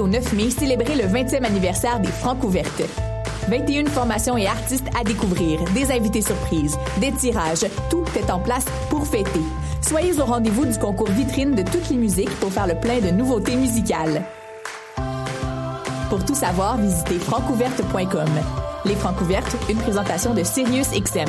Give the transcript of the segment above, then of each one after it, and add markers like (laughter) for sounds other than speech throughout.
au 9 mai, célébrez le 20e anniversaire des Francs ouvertes. 21 formations et artistes à découvrir, des invités surprises, des tirages, tout est en place pour fêter. Soyez au rendez-vous du concours vitrine de toutes les musiques pour faire le plein de nouveautés musicales. Pour tout savoir, visitez francouverte.com. Les Francs ouvertes, une présentation de Sirius XM.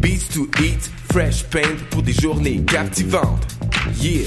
Beats to Eat, Fresh Paint pour des journées captivantes. Yeah!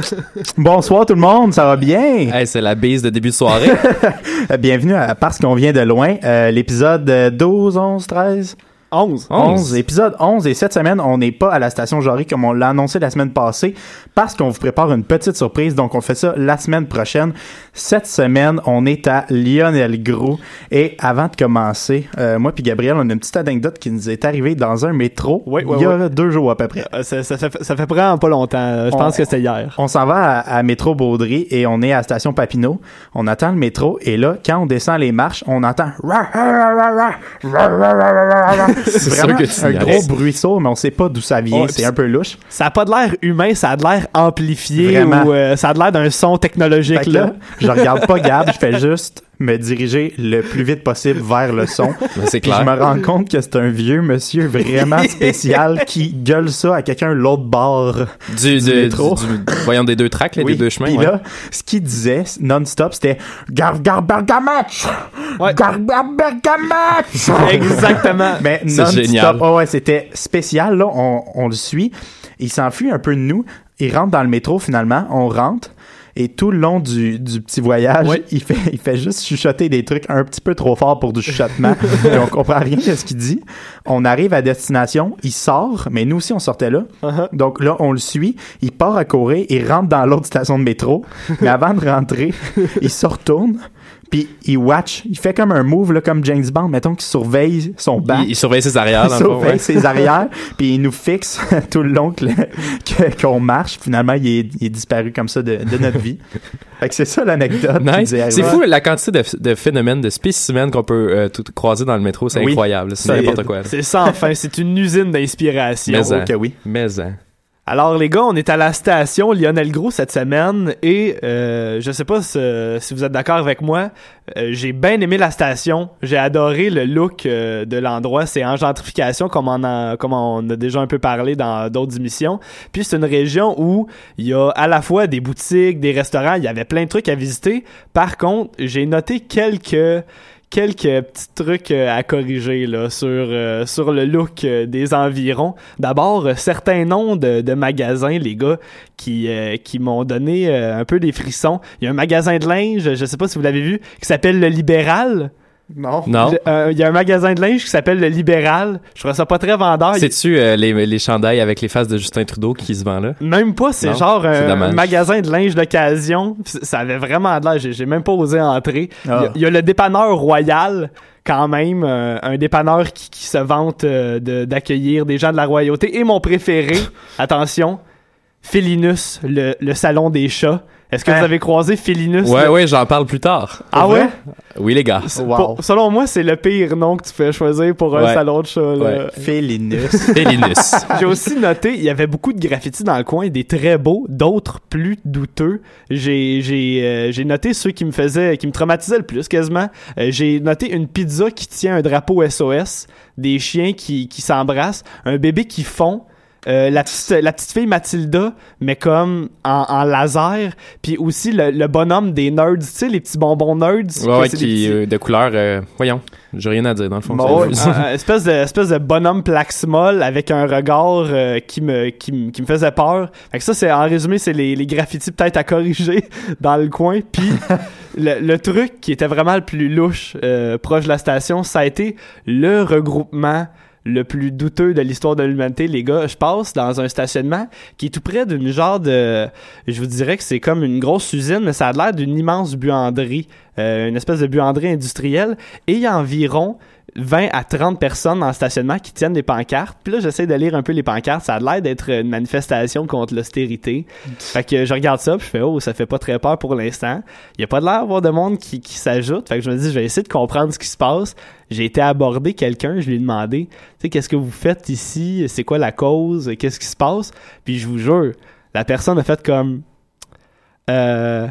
(laughs) Bonsoir tout le monde, ça va bien? Hey, c'est la bise de début de soirée. (laughs) Bienvenue à Parce qu'on vient de loin, euh, l'épisode euh, 12, 11, 13? 11. 11, épisode 11 et cette semaine, on n'est pas à la station Jory comme on l'a annoncé la semaine passée parce qu'on vous prépare une petite surprise, donc on fait ça la semaine prochaine. Cette semaine, on est à Lionel Gros et avant de commencer, euh, moi puis Gabriel, on a une petite anecdote qui nous est arrivée dans un métro Oui, oui, il y a oui. deux jours à peu près. Euh, Ça, ça, fait, ça fait vraiment pas longtemps. Euh, Je On- pense que c'était hier. On s'en va à, à métro Baudry et on est à la station Papineau. On attend le métro et là, quand on descend les marches, on entend (laughs) c'est sûr vraiment un gros bruit sourd, mais on sait pas d'où ça vient. Ouais, c'est un peu louche. Ça a pas de l'air humain, ça a de l'air amplifié Vraiment. ou euh, ça a de l'air d'un son technologique là, je regarde pas Gab, je fais juste me diriger le plus vite possible vers le son. (laughs) Ben, c'est Puis je clair. me rends compte que c'est un vieux monsieur vraiment spécial qui gueule ça à quelqu'un l'autre bord Du, du du- métro. du- du- voyons des deux tracks, les Oui, des deux chemins. Puis ouais. là, ce qu'il disait non-stop, c'était Gar Gar Bergamatch! Ouais. Gar Gar Bergamatch! (laughs) Exactement. Mais C'est non-stop. génial. Oh ouais, c'était spécial. Là, on, on le suit. Il s'enfuit un peu de nous. Il rentre dans le métro finalement. On rentre. Et tout le long du, du petit voyage, il, fait, il fait juste chuchoter des trucs un petit peu trop fort pour du chuchotement. (laughs) et on comprend rien de ce qu'il dit. On arrive à destination, il sort, mais nous aussi on sortait là. Uh-huh. Donc là, on le suit. Il part à courir, il rentre dans l'autre station de métro. Mais avant de rentrer, (laughs) il se retourne, puis il watch. Il fait comme un move, là, comme James Bond, mettons, qu'il surveille son banc. Il, il surveille ses arrières, Il dans le fond. surveille ouais. ses arrières, (laughs) puis il nous fixe (laughs) tout le long que- qu'on marche. Finalement, il est, il est disparu comme ça de, de notre vie. (laughs) Fait que c'est ça l'anecdote. Nice. C'est fou la quantité de, de phénomènes, de spécimens qu'on peut euh, tout croiser dans le métro. C'est Oui. incroyable. C'est n'importe quoi. C'est sans fin, c'est une usine d'inspiration. Mais, Oh, que oui. Mais, hein. Alors les gars, on est à la station Lionel Gros cette semaine et euh, je sais pas si, si vous êtes d'accord avec moi, euh, j'ai bien aimé la station, j'ai adoré le look euh, de l'endroit, c'est en gentrification comme on, a, comme on a déjà un peu parlé dans d'autres émissions. Puis c'est une région où il y a à la fois des boutiques, des restaurants, il y avait plein de trucs à visiter. Par contre, j'ai noté quelques quelques petits trucs euh, à corriger là sur euh, sur le look euh, des environs. D'abord, certains noms de, de magasins, les gars, qui qui m'ont donné un peu des frissons. Il y a un magasin de linge, je sais pas si vous l'avez vu, qui s'appelle le Libéral. Non. Euh, Il y a un magasin de linge qui s'appelle le Libéral. Je trouve ça pas très vendeur. C'est-tu euh, les, les chandails avec les faces de Justin Trudeau qui se vendent là? Même pas, c'est genre c'est un, magasin de linge d'occasion. Ça avait vraiment de l'air. J'ai même pas osé entrer. Il y a- Ah. il y, a le dépanneur royal quand même euh, un dépanneur qui, qui se vante euh, de- d'accueillir des gens de la royauté. Et mon préféré, (laughs) attention, Félinus, le, le salon des chats. Est-ce que Hein? vous avez croisé Félinus? Ouais, le- ouais, j'en parle plus tard. Ah ouais? Oui, les gars. Wow. Pour- selon moi, c'est le pire nom que tu peux choisir pour un Ouais. salon de chat. là. Ouais. Félinus. (laughs) Félinus. (laughs) J'ai aussi noté, il y avait beaucoup de graffitis dans le coin, des très beaux, d'autres plus douteux. J'ai j'ai euh, j'ai noté ceux qui me faisaient, qui me traumatisaient le plus quasiment. Euh, J'ai noté une pizza qui tient un drapeau SOS, des chiens qui qui s'embrassent, un bébé qui fond. Euh, la, petite, la petite fille Mathilda, mais comme en, en laser, puis aussi le, le bonhomme des nerds, tu sais, les petits bonbons nerds. Ouais, ouais, qui, petits- euh, de couleur, euh, voyons, j'ai rien à dire dans le fond. Bon, un espèce de espèce de bonhomme plaxmol avec un regard euh, qui me qui, me- qui me faisait peur. Fait que ça c'est en résumé c'est les, les graffitis peut-être à corriger (laughs) dans le coin puis le, le truc qui était vraiment le plus louche euh, proche de la station, ça a été le regroupement le plus douteux de l'histoire de l'humanité, les gars. Je passe dans un stationnement qui est tout près d'une genre de... Je vous dirais que c'est comme une grosse usine, mais ça a l'air d'une immense buanderie. euh, une espèce de buanderie industrielle. Et il y a environ 20 à 30 personnes le stationnement qui tiennent des pancartes. Puis là, j'essaie de lire un peu les pancartes. Ça a l'air d'être une manifestation contre l'austérité. Fait que je regarde ça, puis je fais « Oh, ça fait pas très peur pour l'instant. » Il y a pas de l'air d'avoir de monde qui, qui s'ajoute. Fait que je me dis « Je vais essayer de comprendre ce qui se passe. » J'ai été aborder quelqu'un, je lui ai demandé « Tu sais, qu'est-ce que vous faites ici? C'est quoi la cause? Qu'est-ce qui se passe? » Puis je vous jure, la personne a fait comme « Euh... »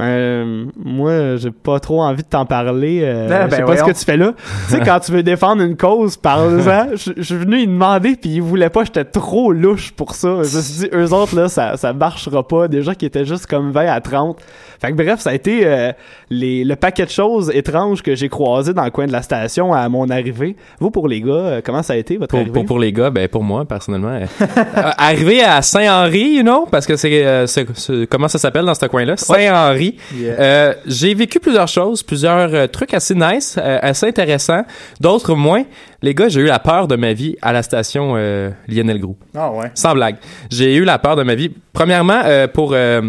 Euh, moi, j'ai pas trop envie de t'en parler. Euh, Ah, je sais ben pas ce que tu fais là. tu sais, quand tu veux défendre une cause, parle-en. (laughs) Je je suis venu lui demander, puis il voulait pas. J'étais trop louche pour ça. Je me suis dit, eux autres, là, ça, ça marchera pas. Déjà qui étaient juste comme 20 à 30. Fait que bref, ça a été euh, les, le paquet de choses étranges que j'ai croisé dans le coin de la station à mon arrivée. Vous, pour les gars, euh, comment ça a été votre Pour, arrivée? pour, pour les gars, ben pour moi personnellement, euh, (laughs) euh, arrivé à Saint-Henri, you know, parce que c'est euh, comment ça s'appelle dans ce coin-là, Saint-Henri. Yeah. Euh, j'ai vécu plusieurs choses, plusieurs trucs assez nice, euh, assez intéressants, d'autres moins. Les gars, j'ai eu la peur de ma vie à la station euh, Lionel Groux. Ah ouais. Sans blague. J'ai eu la peur de ma vie. Premièrement, euh, pour euh,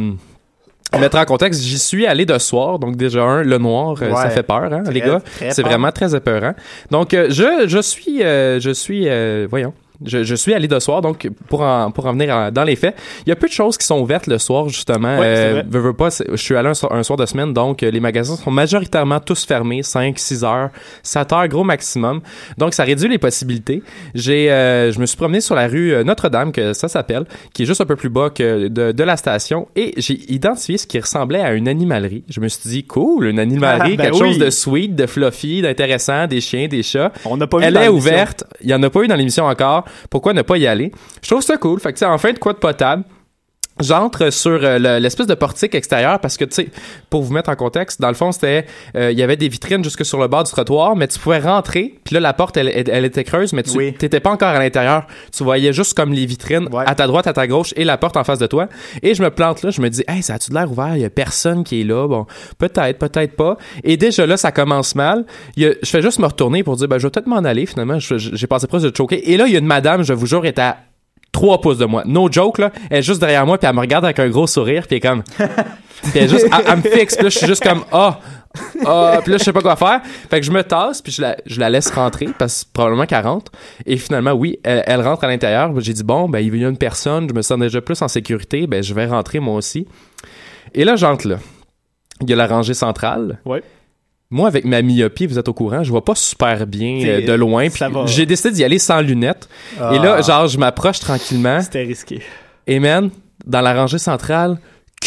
mettre en contexte, j'y suis allé de soir. Donc déjà, un, le noir, euh, ça fait peur, hein, Très, les gars. C'est vraiment très épeurant. Donc, euh, je, je suis... euh, je suis... euh, voyons. Je, je suis allé de soir, donc pour en, pour en venir en- dans les faits, il y a peu de choses qui sont ouvertes le soir, justement. Ouais, veux, veux pas, je suis allé un, soir- un soir de semaine, donc euh, les magasins sont majoritairement tous fermés, 5, 6 heures, 7 heures gros maximum. Donc ça réduit les possibilités. J'ai, euh, je me suis promené sur la rue euh, Notre-Dame, que ça s'appelle, qui est juste un peu plus bas que de, de la station, et j'ai identifié ce qui ressemblait à une animalerie. Je me suis dit, cool, une animalerie, (laughs) Ben quelque oui. chose de sweet, de fluffy, d'intéressant, des chiens, des chats. On n'a pas Elle est ouverte. Il y en a pas eu dans l'émission encore. Pourquoi ne pas y aller? Je trouve ça cool. Fait que, enfin, de quoi de potable. J'entre sur euh, le- l'espèce de portique extérieur parce que, tu sais, pour vous mettre en contexte, dans le fond, c'était, euh, il y avait des vitrines jusque sur le bord du trottoir, mais tu pouvais rentrer, puis là, la porte, elle, elle, elle était creuse, mais tu Oui. t'étais pas encore à l'intérieur. Tu voyais juste comme les vitrines Ouais. à ta droite, à ta gauche et la porte en face de toi. Et je me plante là, je me dis, hey, ça a-tu de l'air ouvert? Il y a personne qui est là. Bon, peut-être, peut-être pas. Et déjà là, ça commence mal. Il y a- je fais juste me retourner pour dire, ben, je vais peut-être m'en aller, finalement. J'ai passé proche de choquer. Et là, il y a une madame, je vous jure, est à 3 pouces de moi. No joke, là. Elle est juste derrière moi, puis elle me regarde avec un gros sourire, puis elle est comme... puis (laughs) elle, juste, elle, elle me fixe, puis là, je suis juste comme, ah, ah, puis là, je sais pas quoi faire. Fait que je me tasse, puis je la, je la laisse rentrer, parce que probablement qu'elle rentre. Et finalement, oui, elle, elle rentre à l'intérieur. J'ai dit, bon, ben, il y a une personne, je me sens déjà plus en sécurité, ben, je vais rentrer moi aussi. Et là, j'entre là. Il y a la rangée centrale. Ouais. Moi, avec ma myopie, vous êtes au courant, je vois pas super bien euh, de loin. J'ai décidé d'y aller sans lunettes. Ah. Et là, genre, je m'approche tranquillement. C'était risqué. Et man, dans la rangée centrale,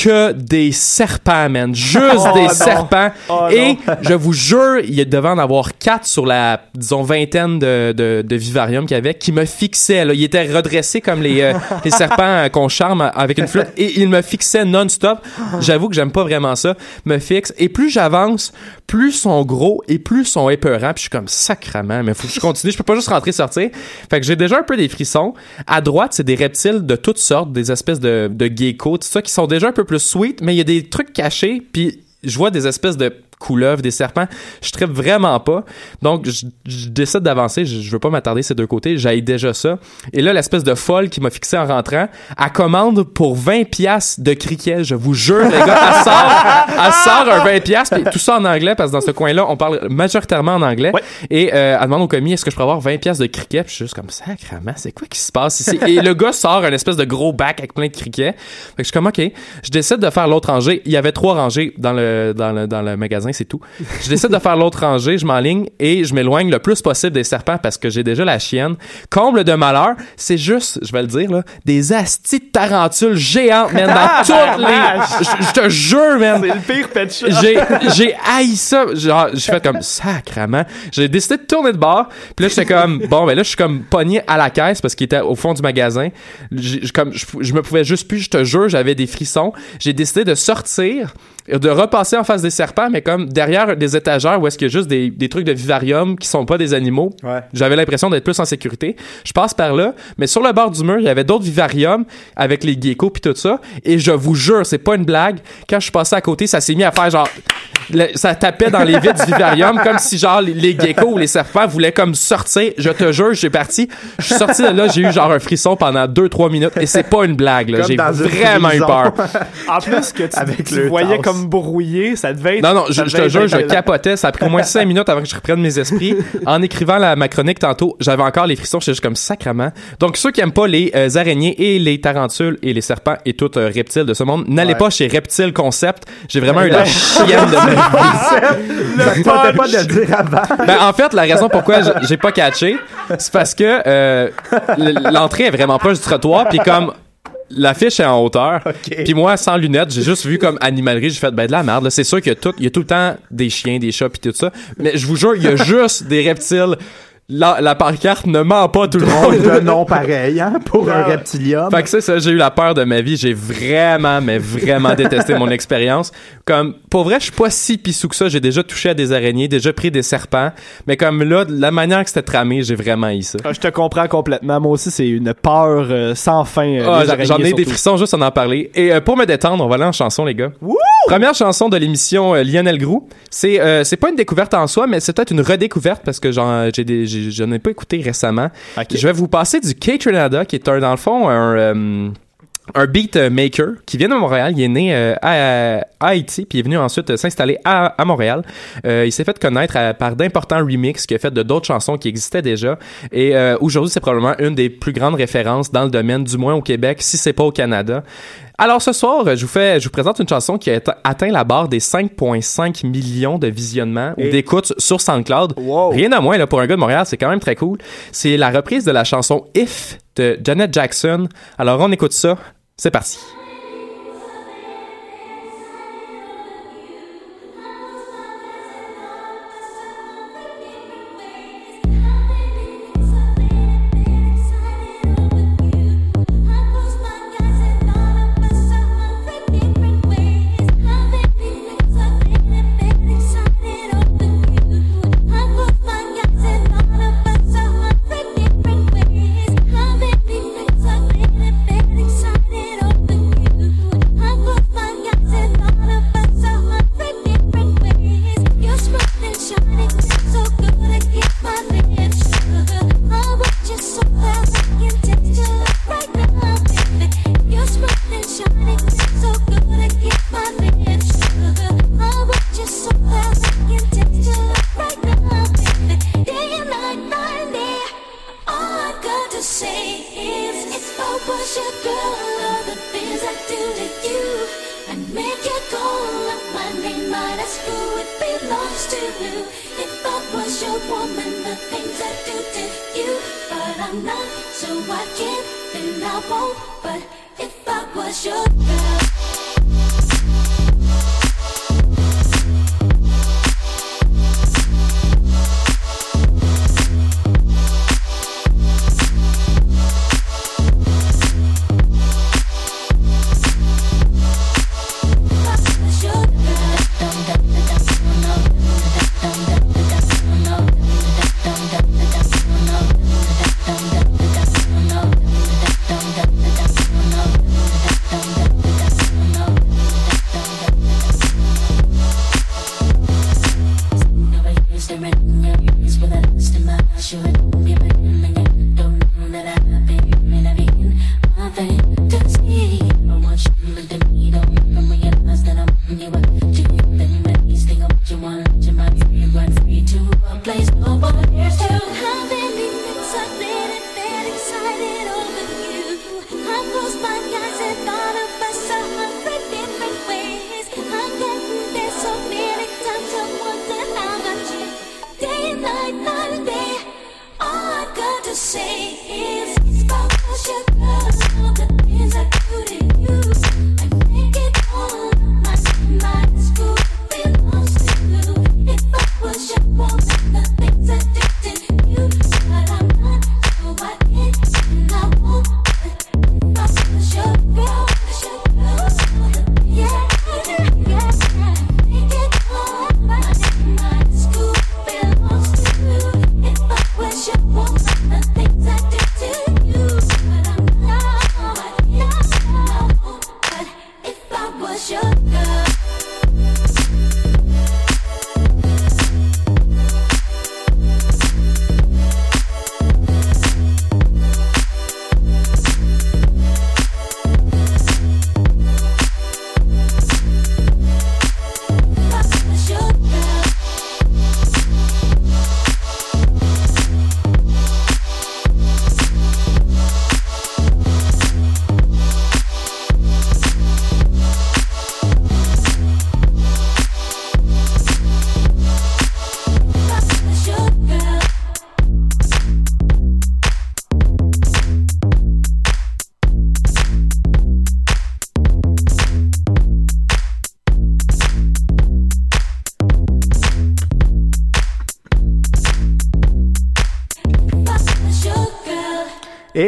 que des serpents, man. Juste Oh, des non. serpents. Oh, Et je vous jure, il devait en avoir quatre sur la, disons, vingtaine de, de, de vivariums qu'il y avait qui me fixaient. Là. Ils étaient redressés comme les, euh, (laughs) les serpents euh, qu'on charme avec une flûte. Et ils me fixaient non-stop. J'avoue que j'aime pas vraiment ça. Me fixe. Et plus j'avance, plus ils sont gros et plus ils sont épeurants. Puis je suis comme sacrament, mais faut que je continue. Je peux pas juste rentrer sortir. Fait que j'ai déjà un peu des frissons. À droite, c'est des reptiles de toutes sortes, des espèces de, de geckos, tout ça, qui sont déjà un peu plus sweet, mais il y a des trucs cachés. Puis je vois des espèces de couleuvres, des serpents. Je trippe vraiment pas. Donc, je, je décide d'avancer. Je, je veux pas m'attarder ces deux côtés. J'aille déjà ça. Et là, l'espèce de folle qui m'a fixé en rentrant, elle commande pour 20 pièces de criquet. Je vous jure, les gars, elle sort, (laughs) elle sort un 20 pièces. Tout ça en anglais parce que dans ce coin-là, on parle majoritairement en anglais. Ouais. Et euh, elle demande au commis, est-ce que je peux avoir 20 pièces de criquet? Puis je suis juste comme, sacrement, c'est quoi qui se passe ici? Et le gars sort un espèce de gros bac avec plein de criquets. Fait que je suis comme, OK. Je décide de faire l'autre rangée. Il y avait trois rangées dans le, dans le, dans le magasin, c'est tout. Je décide de faire l'autre rangée, je m'enligne et je m'éloigne le plus possible des serpents parce que j'ai déjà la chienne. Comble de malheur, c'est juste, je vais le dire, là, des astis de tarentules géantes, man, dans toutes les... Je, je te jure, man. C'est le pire pet shop. J'ai, j'ai haï ça. Genre, j'ai fait comme sacrement. J'ai décidé de tourner de bord. Puis là, j'étais comme, bon, ben là, je suis comme pogné à la caisse parce qu'il était au fond du magasin. J'ai- j'ai comme, je, je me pouvais juste plus, je te jure, j'avais des frissons. J'ai décidé de sortir, de repasser en face des serpents, mais comme derrière des étagères où est-ce qu'il y a juste des, des trucs de vivarium qui sont pas des animaux. Ouais. J'avais l'impression d'être plus en sécurité. Je passe par là, mais sur le bord du mur, il y avait d'autres vivariums avec les geckos puis tout ça. Et je vous jure, c'est pas une blague. Quand je suis passé à côté, ça s'est mis à faire genre, le- ça tapait dans les vitres du vivarium comme si genre les, les geckos ou les serpents voulaient comme sortir. Je te jure, j'ai parti. Je suis sorti de là, j'ai eu genre un frisson pendant 2-3 minutes et c'est pas une blague. là. J'ai vraiment eu peur. (laughs) En plus que tu, Avec tu le voyais tasse. comme brouillé, ça devait être. Non, non, je, je te jure, je capotais. Ça a pris au moins 5 minutes avant que je reprenne mes esprits. En écrivant la, ma chronique tantôt, j'avais encore les frissons. J'étais juste comme sacrement. Donc, ceux qui aiment pas les euh, araignées et les tarentules et les serpents et tout euh, reptiles de ce monde, n'allez Ouais. pas chez Reptile Concept. J'ai vraiment eu la chienne de ma vie. Pas de le dire avant. Ben, en fait, la raison pourquoi j'ai pas catché, c'est parce que euh, l'entrée est vraiment proche du trottoir, puis comme l'affiche est en hauteur, (laughs) Ok. puis moi, sans lunettes, j'ai juste vu comme animalerie, j'ai fait, ben de la merde, c'est sûr qu'il y a tout, il y a tout le temps des chiens, des chats, puis tout ça, mais je vous jure, il y a (laughs) juste des reptiles. La, la pancarte ne ment pas tout le monde. de (laughs) nom pareil, hein, pour un reptilium. Fait que c'est ça, j'ai eu la peur de ma vie. J'ai vraiment, mais vraiment détesté mon (laughs) expérience. Comme, pour vrai, je suis pas si pissou que ça. J'ai déjà touché à des araignées, déjà pris des serpents. Mais comme là, de la manière que c'était tramé, j'ai vraiment eu ça. Ah, je te comprends complètement. Moi aussi, c'est une peur euh, sans fin. euh, Ah, des j'en- ai des frissons juste en en parler. Et euh, pour me détendre, on va aller en chanson, les gars. Première chanson de l'émission euh, Lionel Groux. C'est euh, c'est pas une découverte en soi, mais c'est peut-être une redécouverte parce que j'en j'ai des- j'ai- j'en ai pas écouté récemment. Ok. Je vais vous passer du K-Trinada, qui est un, dans le fond un, euh, un beat maker qui vient de Montréal. Il est né euh, à, à Haïti, puis il est venu ensuite euh, s'installer à, à Montréal. Euh, il s'est fait connaître à- par d'importants remixes qu'il a fait de d'autres chansons qui existaient déjà. Et euh, aujourd'hui, c'est probablement une des plus grandes références dans le domaine, du moins au Québec, si c'est pas au Canada. Alors ce soir, je vous fais, je vous présente une chanson qui a atte- atteint la barre des 5,5 millions de visionnements ou Et- d'écoutes sur SoundCloud. Wow. Rien de moins là pour un gars de Montréal, c'est quand même très cool. C'est la reprise de la chanson If de Janet Jackson. Alors on écoute ça. C'est parti.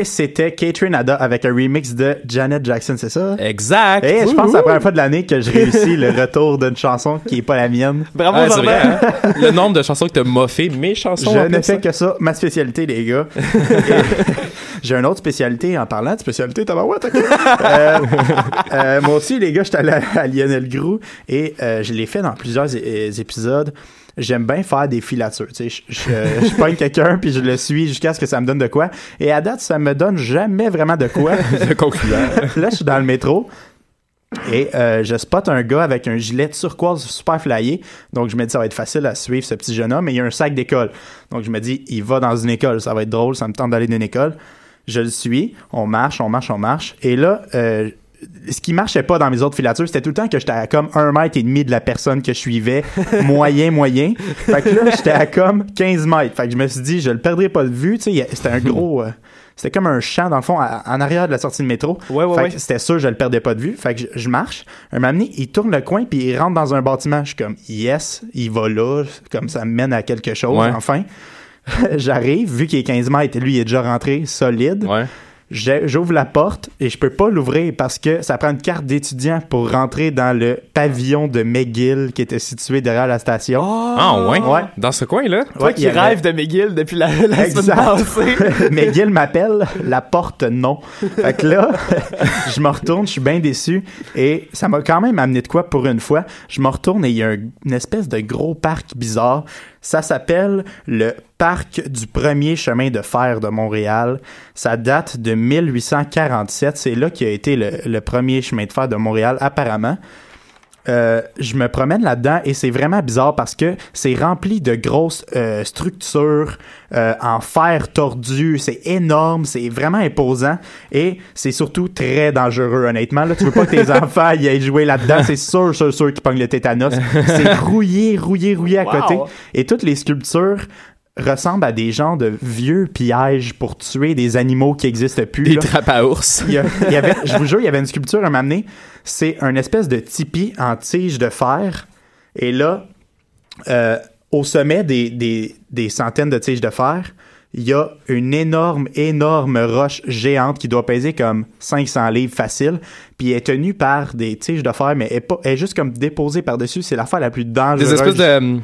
C'était Catherine Ada avec un remix de Janet Jackson, c'est ça? Exact. Et je pense que c'est la première fois de l'année que je réussis le (laughs) retour d'une chanson qui est pas la mienne. Bravo, Ah, vrai, hein? (laughs) Le nombre de chansons que t'as moffé, mes chansons. Je ne fais hein. que ça, ma spécialité, les gars. (laughs) J'ai une autre spécialité en parlant de spécialité, tabarouette, ok? euh, euh, moi aussi, les gars, j'étais allé à, à Lionel Groux et euh, je l'ai fait dans plusieurs épisodes. J'aime bien faire des filatures. Tu sais, je, je, je (laughs) pogne quelqu'un puis je le suis jusqu'à ce que ça me donne de quoi. Et à date, ça me donne jamais vraiment de quoi. (laughs) (laughs) Là, je suis dans le métro. Et euh, je spot un gars avec un gilet turquoise super flyé. Donc, je me dis, ça va être facile à suivre ce petit jeune homme. Et il y a un sac d'école. Donc, je me dis, il va dans une école. Ça va être drôle. Ça me tente d'aller dans une école. Je le suis. On marche, on marche, on marche. Et là, euh, ce qui marchait pas dans mes autres filatures, c'était tout le temps que j'étais à comme un mètre et demi de la personne que je suivais. (laughs) moyen, moyen. Fait que là, j'étais à comme 15 mètres. Fait que je me suis dit, je le perdrai pas de vue. Tu sais, c'était un gros... (laughs) euh, c'était comme un champ, dans le fond, à- en arrière de la sortie de métro. Ouais, ouais, Fait ouais. que c'était sûr, je le perdais pas de vue. Fait que je, je marche. Un moment donné, il tourne le coin puis il rentre dans un bâtiment. Je suis comme, yes, il va là. Comme ça me mène à quelque chose, enfin. (laughs) J'arrive, vu qu'il est 15 mètres, lui, il est déjà rentré solide. Ouais. J'ouvre la porte et je peux pas l'ouvrir parce que ça prend une carte d'étudiant pour rentrer dans le pavillon de McGill qui était situé derrière la station. Ah, ouais? Ouais. Dans ce coin-là? Toi Ouais, qui avait- rêves de McGill depuis la, la semaine passée. (laughs) McGill m'appelle, la porte non. Fait que là, (laughs) je me retourne, je suis bien déçu et ça m'a quand même amené de quoi pour une fois. Je me retourne et il y a un- une espèce de gros parc bizarre. Ça s'appelle le parc du premier chemin de fer de Montréal. Ça date de 1847. C'est là qui a été le premier chemin de fer de Montréal apparemment. Euh, je me promène là-dedans et c'est vraiment bizarre parce que c'est rempli de grosses euh, structures euh, en fer tordu. C'est énorme, c'est vraiment imposant et c'est surtout très dangereux, honnêtement. Là, tu veux pas que tes (laughs) enfants y aillent jouer là-dedans. C'est sûr, sûr, sûr qu'ils pognent le tétanos. C'est (laughs) rouillé, rouillé, rouillé à Wow. côté. Et toutes les sculptures ressemblent à des genres de vieux pièges pour tuer des animaux qui existent plus. Des là. trappes à ours. Il y, a- (laughs) il y avait, je vous jure, il y avait une sculpture à m'amener. C'est un espèce de tipi en tige de fer. Et là, euh, au sommet des, des, des centaines de tiges de fer, il y a une énorme, énorme roche géante qui doit peser comme 500 livres facile. Puis elle est tenue par des tiges de fer, mais elle est, pas, elle est juste comme déposée par-dessus. C'est l'affaire la plus dangereuse. Des espèces de.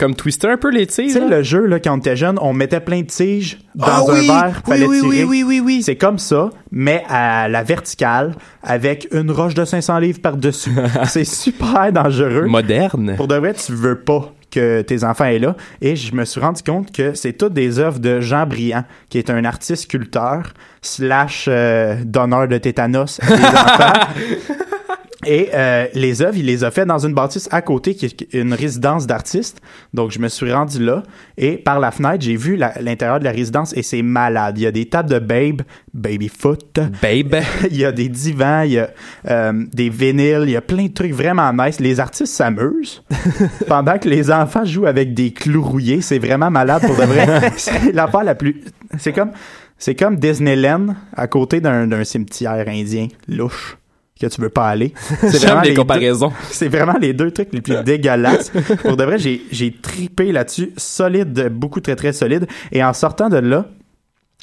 Comme Twister un peu les Tu tiges. sais, là? le jeu, là, quand on était jeune, on mettait plein de tiges dans Ah un oui! verre, Oui, fallait oui, tirer. oui, oui, oui, oui. C'est comme ça, mais à la verticale, avec une roche de 500 livres par-dessus. (laughs) c'est super dangereux. Moderne. Pour de vrai, tu veux pas que tes enfants aient là. Et je me suis rendu compte que c'est toutes des œuvres de Jean Briand, qui est un artiste sculpteur slash euh, donneur de tétanos à des (laughs) enfants. (laughs) Et euh, les œuvres, il les a fait dans une bâtisse à côté, qui est une résidence d'artistes. Donc, je me suis rendu là. Et par la fenêtre, j'ai vu l'intérieur de la résidence et c'est malade. Il y a des tables de babe, baby foot. Babe. (laughs) il y a des divans, il y a euh, des vinyles, il y a plein de trucs vraiment nice. Les artistes s'amusent (laughs) pendant que les enfants jouent avec des clous rouillés. C'est vraiment malade pour de vrai. (laughs) c'est l'affaire la plus... C'est comme... C'est comme Disneyland à côté d'un cimetière indien louche que tu veux pas aller. (laughs) C'est vraiment les comparaisons. (laughs) c'est vraiment les deux trucs les plus dégueulasses. (laughs) Pour de vrai, j'ai, j'ai tripé là-dessus. Solide, beaucoup très très solide. Et en sortant de là,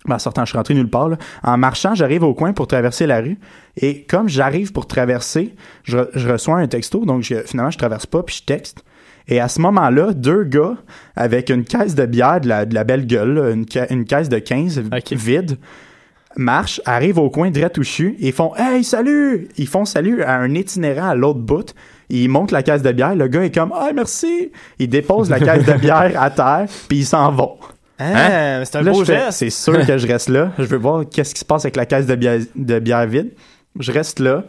ben, en sortant, je suis rentré nulle part. là. En marchant, j'arrive au coin pour traverser la rue. Et comme j'arrive pour traverser, je, je reçois un texto. Donc je- finalement, je traverse pas, puis je texte. Et à ce moment-là, deux gars avec une caisse de bière de la, de la belle gueule, une, ca- une caisse de 15 Ok. vide, marchent, arrivent au coin suis, et font Hey, salut! Ils font salut à un itinérant à l'autre bout. Ils montent la caisse de bière. Le gars est comme Ah, merci! Ils déposent la caisse de (laughs) bière à terre, puis ils s'en vont. Ah, c'est un Là, beau geste. C'est sûr que je (laughs) reste là. Je veux voir qu'est-ce qui se passe avec la caisse de bière, de bière vide. Je reste là.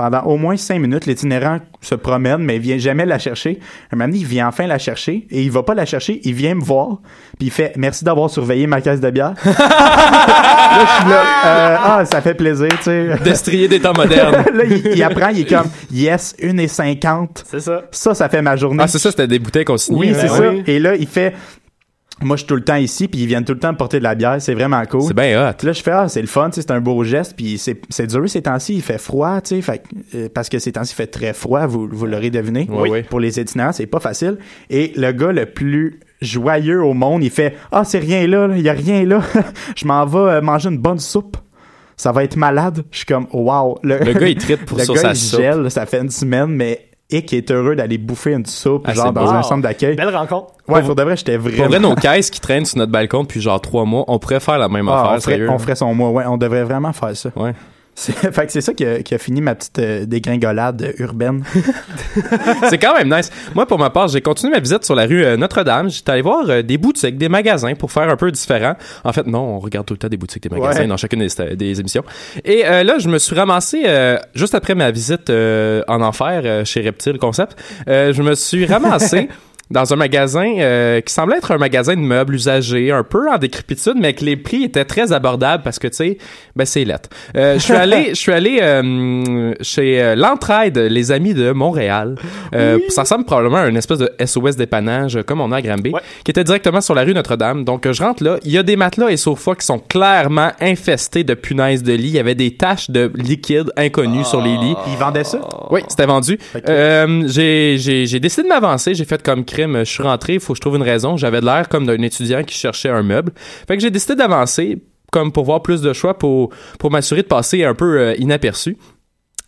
Pendant au moins cinq minutes, l'itinérant se promène, mais il vient jamais la chercher. Un moment donné, il vient enfin la chercher et il va pas la chercher, il vient me voir, puis il fait merci d'avoir surveillé ma caisse de bière. (laughs) là, je suis là, euh, ah, ça fait plaisir, tu sais. Destrier des temps modernes. (laughs) là, il, il apprend, il est comme yes, une et cinquante. C'est ça. Ça, ça fait ma journée. Ah, c'est ça, c'était des bouteilles qu'on signait. Oui, c'est ouais. ça. Et là, il fait moi, je suis tout le temps ici, puis ils viennent tout le temps me porter de la bière. C'est vraiment cool. C'est bien hot. Là, je fais, ah, c'est le fun, c'est un beau geste, puis c'est c'est dur ces temps-ci, il fait froid, tu sais, fait euh, parce que ces temps-ci, il fait très froid, vous, vous l'aurez deviné. Oui, oui. Pour les itinérants, c'est pas facile. Et le gars le plus joyeux au monde, il fait, ah, c'est rien là, là, il y a rien là, (laughs) je m'en vais euh, manger une bonne soupe. Ça va être malade. Je suis comme, wow. Le gars, il tripe pour (laughs) le sur gars, sa il soupe. gèle, ça fait une semaine, mais et qui est heureux d'aller bouffer une soupe, Ah, genre dans bon. un centre d'accueil. Belle rencontre. Ouais, pour de vrai, j'étais vraiment. Pour vrai, nos caisses qui traînent sur notre balcon depuis genre trois mois, on pourrait faire la même Ah, affaire, on, ferait, sérieux. on ferait son mois, ouais, on devrait vraiment faire ça. Ouais. C'est, (laughs) fait que c'est ça qui a, qui a fini ma petite euh, dégringolade urbaine. (laughs) C'est quand même nice. Moi, pour ma part, j'ai continué ma visite sur la rue euh, Notre-Dame. J'étais allé voir euh, des boutiques, des magasins pour faire un peu différent. En fait, non, on regarde tout le temps des boutiques, des magasins Ouais. dans chacune des, des émissions. Et là, je me suis ramassé, juste après ma visite en enfer chez Reptile Concept, je me suis ramassé (laughs) dans un magasin euh, qui semblait être un magasin de meubles usagés, un peu en décrépitude, mais que les prix étaient très abordables parce que, tu sais, ben c'est lettre. Euh, je suis (laughs) allé, je suis allé euh, chez euh, l'entraide, les amis de Montréal. Euh, Ça ressemble probablement à une espèce de SOS dépannage euh, comme on a à Granby, Ouais. qui était directement sur la rue Notre-Dame. Donc, je rentre là, il y a des matelas et sofas qui sont clairement infestés de punaises de lit. Il y avait des taches de liquide inconnu sur les lits. Ils vendaient ça? Oui, c'était vendu. Euh, j'ai, j'ai, j'ai décidé de m'avancer. J'ai fait comme Je suis rentré. Il faut que je trouve une raison. J'avais l'air comme d'un étudiant qui cherchait un meuble. Fait que j'ai décidé d'avancer comme pour voir plus de choix pour, pour m'assurer de passer un peu euh, inaperçu.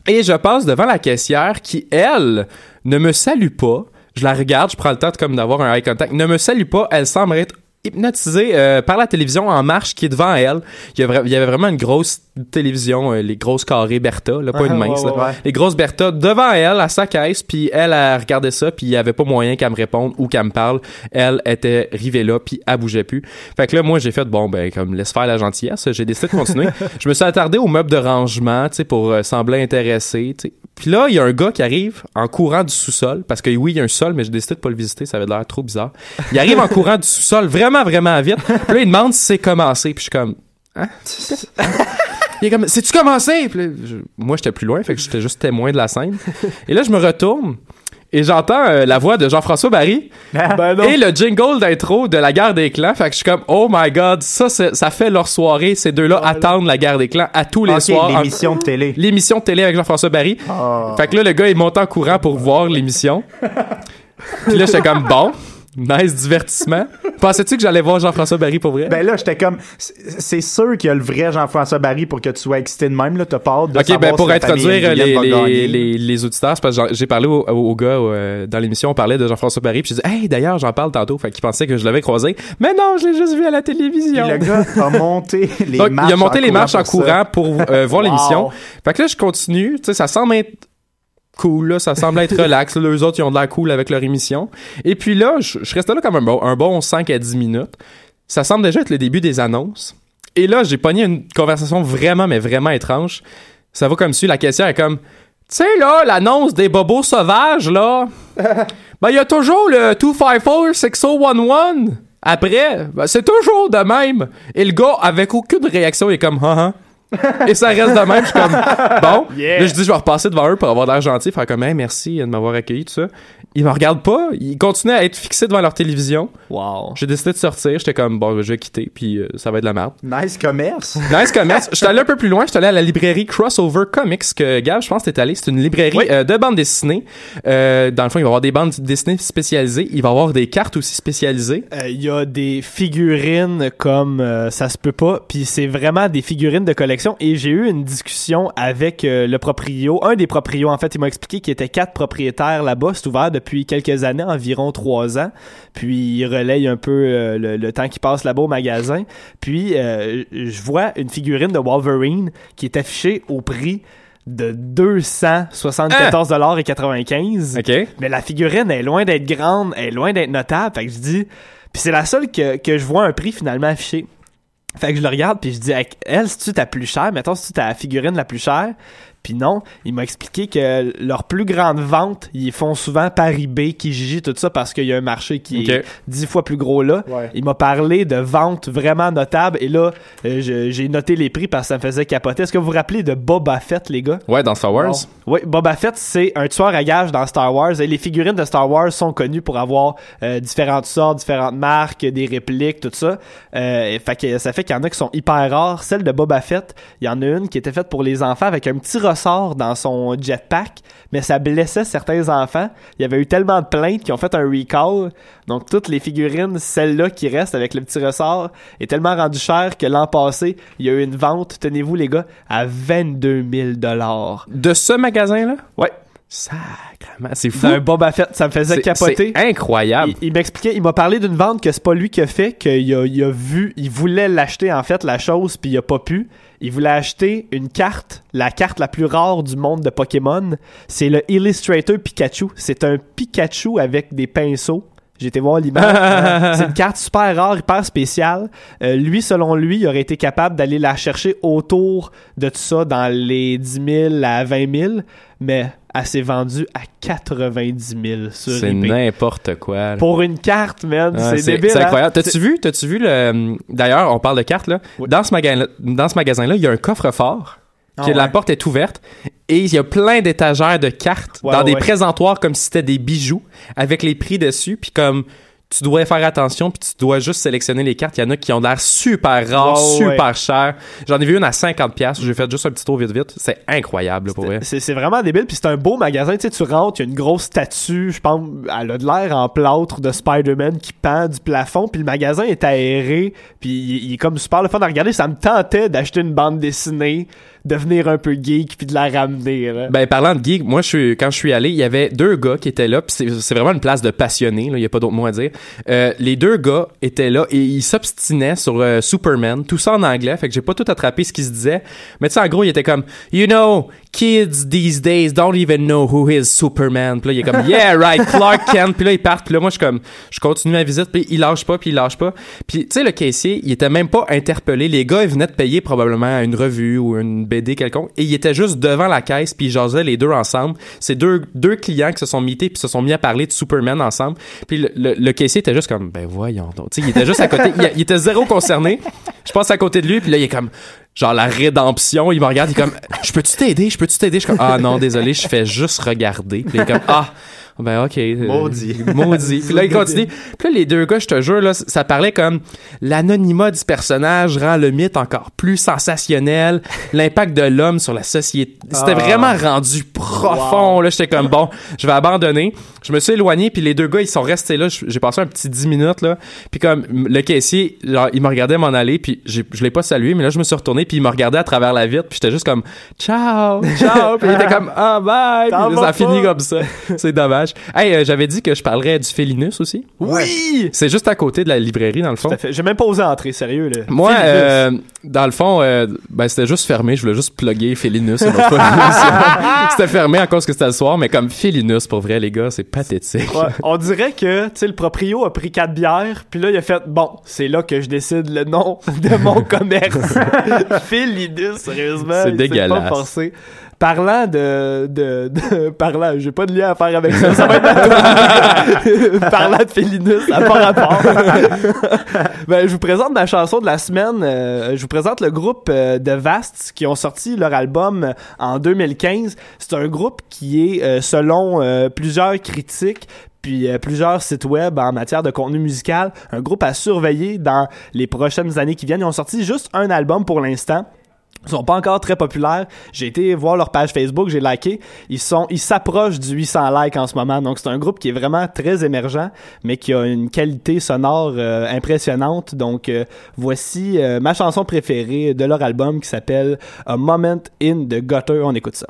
Et je passe devant la caissière qui, elle, ne me salue pas. Je la regarde, je prends le temps comme d'avoir un eye contact. Ne me salue pas. Elle semble être hypnotisée euh, par la télévision en marche qui est devant elle. Il y avait vraiment une grosse télévision, euh, les grosses carrées Bertha, là, pas une mince. ouais, là. ouais. Les grosses Bertha devant elle, à sa caisse, puis elle, elle regardait ça, puis il y avait pas moyen qu'elle me réponde ou qu'elle me parle. Elle était rivée là, puis elle bougeait plus. Fait que là, moi, j'ai fait, bon, ben, comme, laisse faire la gentillesse. J'ai décidé de continuer. (laughs) je me suis attardé au meuble de rangement, tu sais, pour euh, sembler intéressé, tu sais. Puis là, il y a un gars qui arrive en courant du sous-sol, parce que oui, il y a un sol, mais j'ai décidé de pas le visiter, ça avait l'air trop bizarre. Il arrive en courant du sous-sol, vraiment, vraiment vite. Puis là, il demande si c'est commencé, puis je suis comme, hein? (laughs) Il est comme, c'est-tu commencé? Puis là, je- moi, j'étais plus loin, fait que j'étais juste témoin de la scène. (laughs) Et là, je me retourne et j'entends euh, la voix de Jean-François Barry (laughs) Ben non. et le jingle d'intro de la guerre des clans. Fait que je suis comme, oh my god, ça, ça fait leur soirée. Ces deux-là attendent la guerre des clans à tous les soirs. en- l'émission de télé. L'émission de télé avec Jean-François Barry. Ah. Fait que là, le gars, il monte en courant pour voir l'émission. (laughs) Puis là, j'étais comme, bon, nice divertissement. Pensais-tu que j'allais voir Jean-François Barry pour vrai? Ben là, j'étais comme, c'est sûr qu'il y a le vrai Jean-François Barry pour que tu sois excité de même, là. T'as hâte de Ok, ben pour si introduire les, les, les, les auditeurs, parce que j'ai parlé au, au gars euh, dans l'émission, on parlait de Jean-François Barry, puis j'ai dit, hey, d'ailleurs, j'en parle tantôt, fait qu'il pensait que je l'avais croisé. Mais non, je l'ai juste vu à la Puis télévision. le gars a (laughs) monté les Donc, marches il a monté en les marches en courant pour euh, voir (laughs) Wow. l'émission. Fait que là, je continue. Tu sais, ça semble être cool, là. Ça semble être relax. Eux autres, ils ont de l'air cool avec leur émission. Et puis là, je, je restais là comme un bon, un bon 5 à 10 minutes. Ça semble déjà être le début des annonces. Et là, j'ai pogné une conversation vraiment, mais vraiment étrange. Ça va comme suit. La caissière est comme, tu sais, là, l'annonce des bobos sauvages, là. (laughs) ben, il y a toujours le 254-6011. Après, ben, c'est toujours de même. Et le gars, avec aucune réaction, il est comme, ah, ah. Et ça reste de même. Je suis comme, bon. (laughs) Yeah. Là, je dis, je vais repasser devant eux pour avoir l'air gentil, faire comme, hey, merci de m'avoir accueilli, tout ça. Ils me regardent pas. Ils continuent à être fixés devant leur télévision. Wow. J'ai décidé de sortir. J'étais comme, bon, je vais quitter, puis euh, ça va être de la merde. Nice commerce. (laughs) Nice commerce. J'étais allé un peu plus loin. J'étais allé à la librairie Crossover Comics que Gab, je pense, t'es allé. C'est une librairie Oui. euh, de bandes dessinées. Euh, dans le fond, il va y avoir des bandes dessinées spécialisées. Il va y avoir des cartes aussi spécialisées. Euh, Il y a des figurines comme euh, ça se peut pas, puis c'est vraiment des figurines de collection. Et j'ai eu une discussion avec euh, le proprio, un des proprios en fait, il m'a expliqué qu'il y était quatre propriétaires là-bas. C'est ouvert depuis quelques années, environ trois ans. Puis il relaye un peu euh, le, le temps qui passe là-bas au magasin. Puis euh, je vois une figurine de Wolverine qui est affichée au prix de 274 dollars et 95. OK? Mais la figurine est loin d'être grande, elle est loin d'être notable. Fait que je dis. Puis c'est la seule que, que je vois un prix finalement affiché. Fait que je le regarde, puis je dis, elle, c'est-tu ta plus chère? Mettons, c'est-tu ta figurine la plus chère? Puis non, il m'a expliqué que leur plus grande vente, ils font souvent par eBay, Kijiji, tout ça, parce qu'il y a un marché qui est dix fois plus gros là. Ouais. Il m'a parlé de ventes vraiment notables, et là, euh, j'ai noté les prix parce que ça me faisait capoter. Est-ce que vous vous rappelez de Boba Fett, les gars? Ouais, dans Star Wars. Non. Oui, Boba Fett, c'est un tueur à gages dans Star Wars. Et les figurines de Star Wars sont connues pour avoir euh, différentes sortes, différentes marques, des répliques, tout ça. Euh, fait que ça fait qu'il y en a qui sont hyper rares. Celle de Boba Fett, il y en a une qui était faite pour les enfants avec un petit dans son jetpack, mais ça blessait certains enfants. Il y avait eu tellement de plaintes qui ont fait un recall. Donc toutes les figurines, celle-là qui reste avec le petit ressort, est tellement rendue chère que l'an passé, il y a eu une vente, tenez-vous les gars, à 22 000 dollars. De ce magasin-là? Ouais. Sacrement, c'est fou. d'un Boba Fett. Ça me faisait capoter. C'est incroyable. Il, il m'expliquait, il m'a parlé d'une vente que c'est pas lui qui a fait, qu'il a, il a vu, il voulait l'acheter en fait la chose puis il a pas pu. Il voulait acheter une carte, la carte la plus rare du monde de Pokémon. C'est le Illustrator Pikachu. C'est un Pikachu avec des pinceaux. J'ai été voir l'image. (laughs) c'est une carte super rare, hyper spéciale. Euh, lui, selon lui, il aurait été capable d'aller la chercher autour de tout ça dans les 10 000 à 20 000, mais elle s'est vendue à 90 000 sur C'est n'importe quoi. là. Pour une carte, man. Ouais, c'est débile. C'est hein? incroyable. T'as-tu vu, t'as-tu vu le. D'ailleurs, on parle de cartes, là. Oui. Dans ce magasin-là, dans ce magasin-là, il y a un coffre-fort. Ah La porte est ouverte et il y a plein d'étagères de cartes Ouais, dans ouais, des présentoirs comme si c'était des bijoux avec les prix dessus puis comme tu dois faire attention puis tu dois juste sélectionner les cartes. Il y en a qui ont l'air super rares, Ouais, ouais. super chères. J'en ai vu une à 50 pièces. J'ai fait juste un petit tour vite vite. C'est incroyable là, pour vrai. C'est c'est vraiment débile, puis c'est un beau magasin. Tu sais, tu rentres, il y a une grosse statue, je pense, elle a de l'air en plâtre de Spider-Man qui pend du plafond, puis le magasin est aéré, puis il, il est comme super le fun à regarder. Ça me tentait d'acheter une bande dessinée, devenir un peu geek, puis de la ramener. là. Ben parlant de geek, moi je suis quand je suis allé, il y avait deux gars qui étaient là, puis c'est vraiment une place de passionnés, il y a pas d'autre mot à dire. Euh, les deux gars étaient là et ils s'obstinaient sur euh, Superman, tout ça en anglais, fait que j'ai pas tout attrapé ce qu'ils se disaient. Mais tu sais en gros, il était comme you know, kids these days don't even know who is Superman. Puis là il est comme (laughs) yeah right, Clark Kent. Puis là ils partent, puis là moi je comme je continue ma visite, puis il lâche pas, puis il lâche pas. Puis tu sais le caissier, il était même pas interpellé. Les gars ils venaient de payer probablement une revue ou une BD quelconque et ils étaient juste devant la caisse puis ils jasaient les deux ensemble. C'est deux deux clients qui se sont mités puis se sont mis à parler de Superman ensemble. Puis le, le, caissier était juste comme ben voyons donc. Tu sais il était juste à côté, il, il était zéro concerné. Je passe à côté de lui puis là il est comme genre la rédemption, il me regarde, il est comme je peux-tu t'aider, je peux-tu t'aider, je suis comme ah non désolé, je fais juste regarder. Il est comme ah ben ok. euh, Maudit. (laughs) Maudit. Puis là, il continue. Puis là, les deux gars, je te jure, là, ça parlait comme l'anonymat du personnage rend le mythe encore plus sensationnel, l'impact de l'homme sur la société. C'était Ah. vraiment rendu profond. Là, j'étais comme bon, je vais abandonner. Je me suis éloigné, puis les deux gars, ils sont restés là. J'ai passé un petit 10 minutes là. Puis comme le caissier, il me regardait m'en aller, puis je l'ai pas salué, mais là, je me suis retourné, puis il me regardait à travers la vitre, puis j'étais juste comme ciao, ciao. puis il était comme ah bye. Puis là, ça a fini pas. comme ça. C'est dommage. Hey, euh, j'avais dit que je parlerais du Félinus aussi. Oui! C'est juste à côté de la librairie, dans le fond. Tout à fait. J'ai même pas osé entrer, sérieux. Là. Moi, euh, dans le fond, euh, ben, c'était juste fermé. Je voulais juste plugger Félinus. (laughs) c'était fermé à cause que c'était le soir, mais comme Félinus, pour vrai, les gars, c'est pathétique. Ouais, on dirait que, tu sais, le proprio a pris quatre bières, puis là, il a fait, bon, c'est là que je décide le nom de mon (laughs) commerce. (laughs) Félinus, sérieusement. C'est dégueulasse. pas forcé. Parlant de, de, de (laughs) parlant, j'ai pas de lien à faire avec ça. Ça va être. (laughs) Parlant de Félinus, ça n'a pas rapport. (laughs) ben, je vous présente ma chanson de la semaine. Euh, je vous présente le groupe euh, de Vast qui ont sorti leur album euh, en 2015. C'est un groupe qui est, euh, selon plusieurs critiques, puis euh, plusieurs sites web en matière de contenu musical, un groupe à surveiller dans les prochaines années qui viennent. Ils ont sorti juste un album pour l'instant. Sont pas encore très populaires. J'ai été voir leur page Facebook, j'ai liké. Ils sont, ils s'approchent du 800 likes en ce moment. Donc c'est un groupe qui est vraiment très émergent, mais qui a une qualité sonore euh, impressionnante. Donc euh, voici euh, ma chanson préférée de leur album qui s'appelle A Moment in the Gutter. On écoute ça.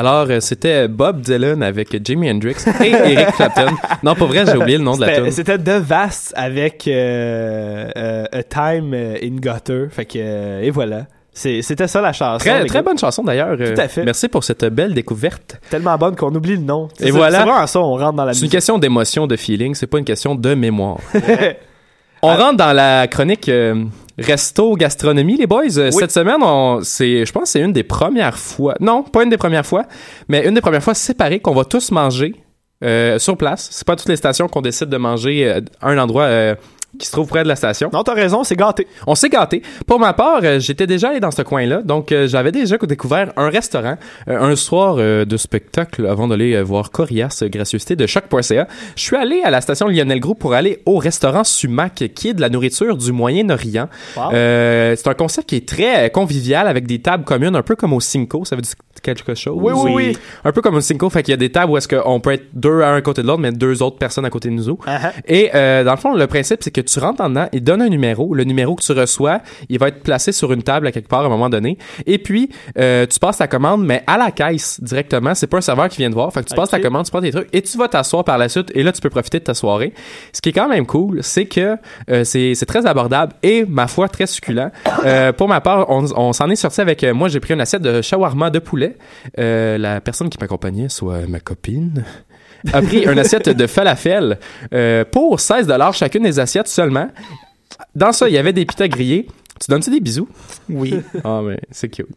Alors, euh, c'était Bob Dylan avec Jimi Hendrix et (laughs) Eric Clapton. Non, pas vrai, j'ai oublié le nom de la tune. C'était The Vast avec euh, euh, A Time in Gutter. Fait que, et voilà. C'était ça la chanson. Très, très bonne chanson d'ailleurs. Tout à fait. Merci pour cette belle découverte. Tellement bonne qu'on oublie le nom. Et voilà. C'est vraiment ça, on rentre dans la C'est une question d'émotion, de feeling, c'est pas une question de mémoire. (laughs) on rentre dans la chronique euh, resto gastronomie les boys. Euh, Cette semaine, on c'est je pense que c'est une des premières fois. Non, pas une des premières fois, mais une des premières fois séparées qu'on va tous manger euh, sur place. C'est pas toutes les stations qu'on décide de manger euh, à un endroit euh, qui se trouve près de la station. Non, t'as raison, c'est gâté. On s'est gâté. Pour ma part, euh, j'étais déjà allé dans ce coin-là, donc euh, j'avais déjà découvert un restaurant euh, un soir de spectacle avant d'aller voir Corias, gracieuseté de choc.ca. Je suis allé à la station Lionel Group pour aller au restaurant Sumac, qui est de la nourriture du Moyen-Orient. Wow. C'est un concept qui est très convivial avec des tables communes, un peu comme au Cinco. Ça veut dire quelque chose? Oui, oui, oui. Un peu comme au Cinco, fait qu'il y a des tables où est-ce qu'on peut être deux à un côté de l'autre, mais deux autres personnes à côté de nous. Uh-huh. Et dans le fond, le principe, c'est que tu rentres en dedans, il donne un numéro. Le numéro que tu reçois, il va être placé sur une table à quelque part à un moment donné. Et puis, euh, tu passes ta commande, mais à la caisse directement. C'est pas un serveur qui vient te voir. Fait que tu passes ta commande, tu prends tes trucs et tu vas t'asseoir par la suite. Et là, tu peux profiter de ta soirée. Ce qui est quand même cool, c'est que euh, c'est très abordable et, ma foi, très succulent. Euh, pour ma part, on, on s'en est sorti avec... moi, j'ai pris une assiette de shawarma de poulet. La personne qui m'accompagnait, soit ma copine a pris une assiette de falafel euh, pour 16 dollars chacune des assiettes seulement. Dans ça, il y avait des pitas grillés. Tu donnes-tu des bisous? Oui. Ah, mais c'est cute. (laughs)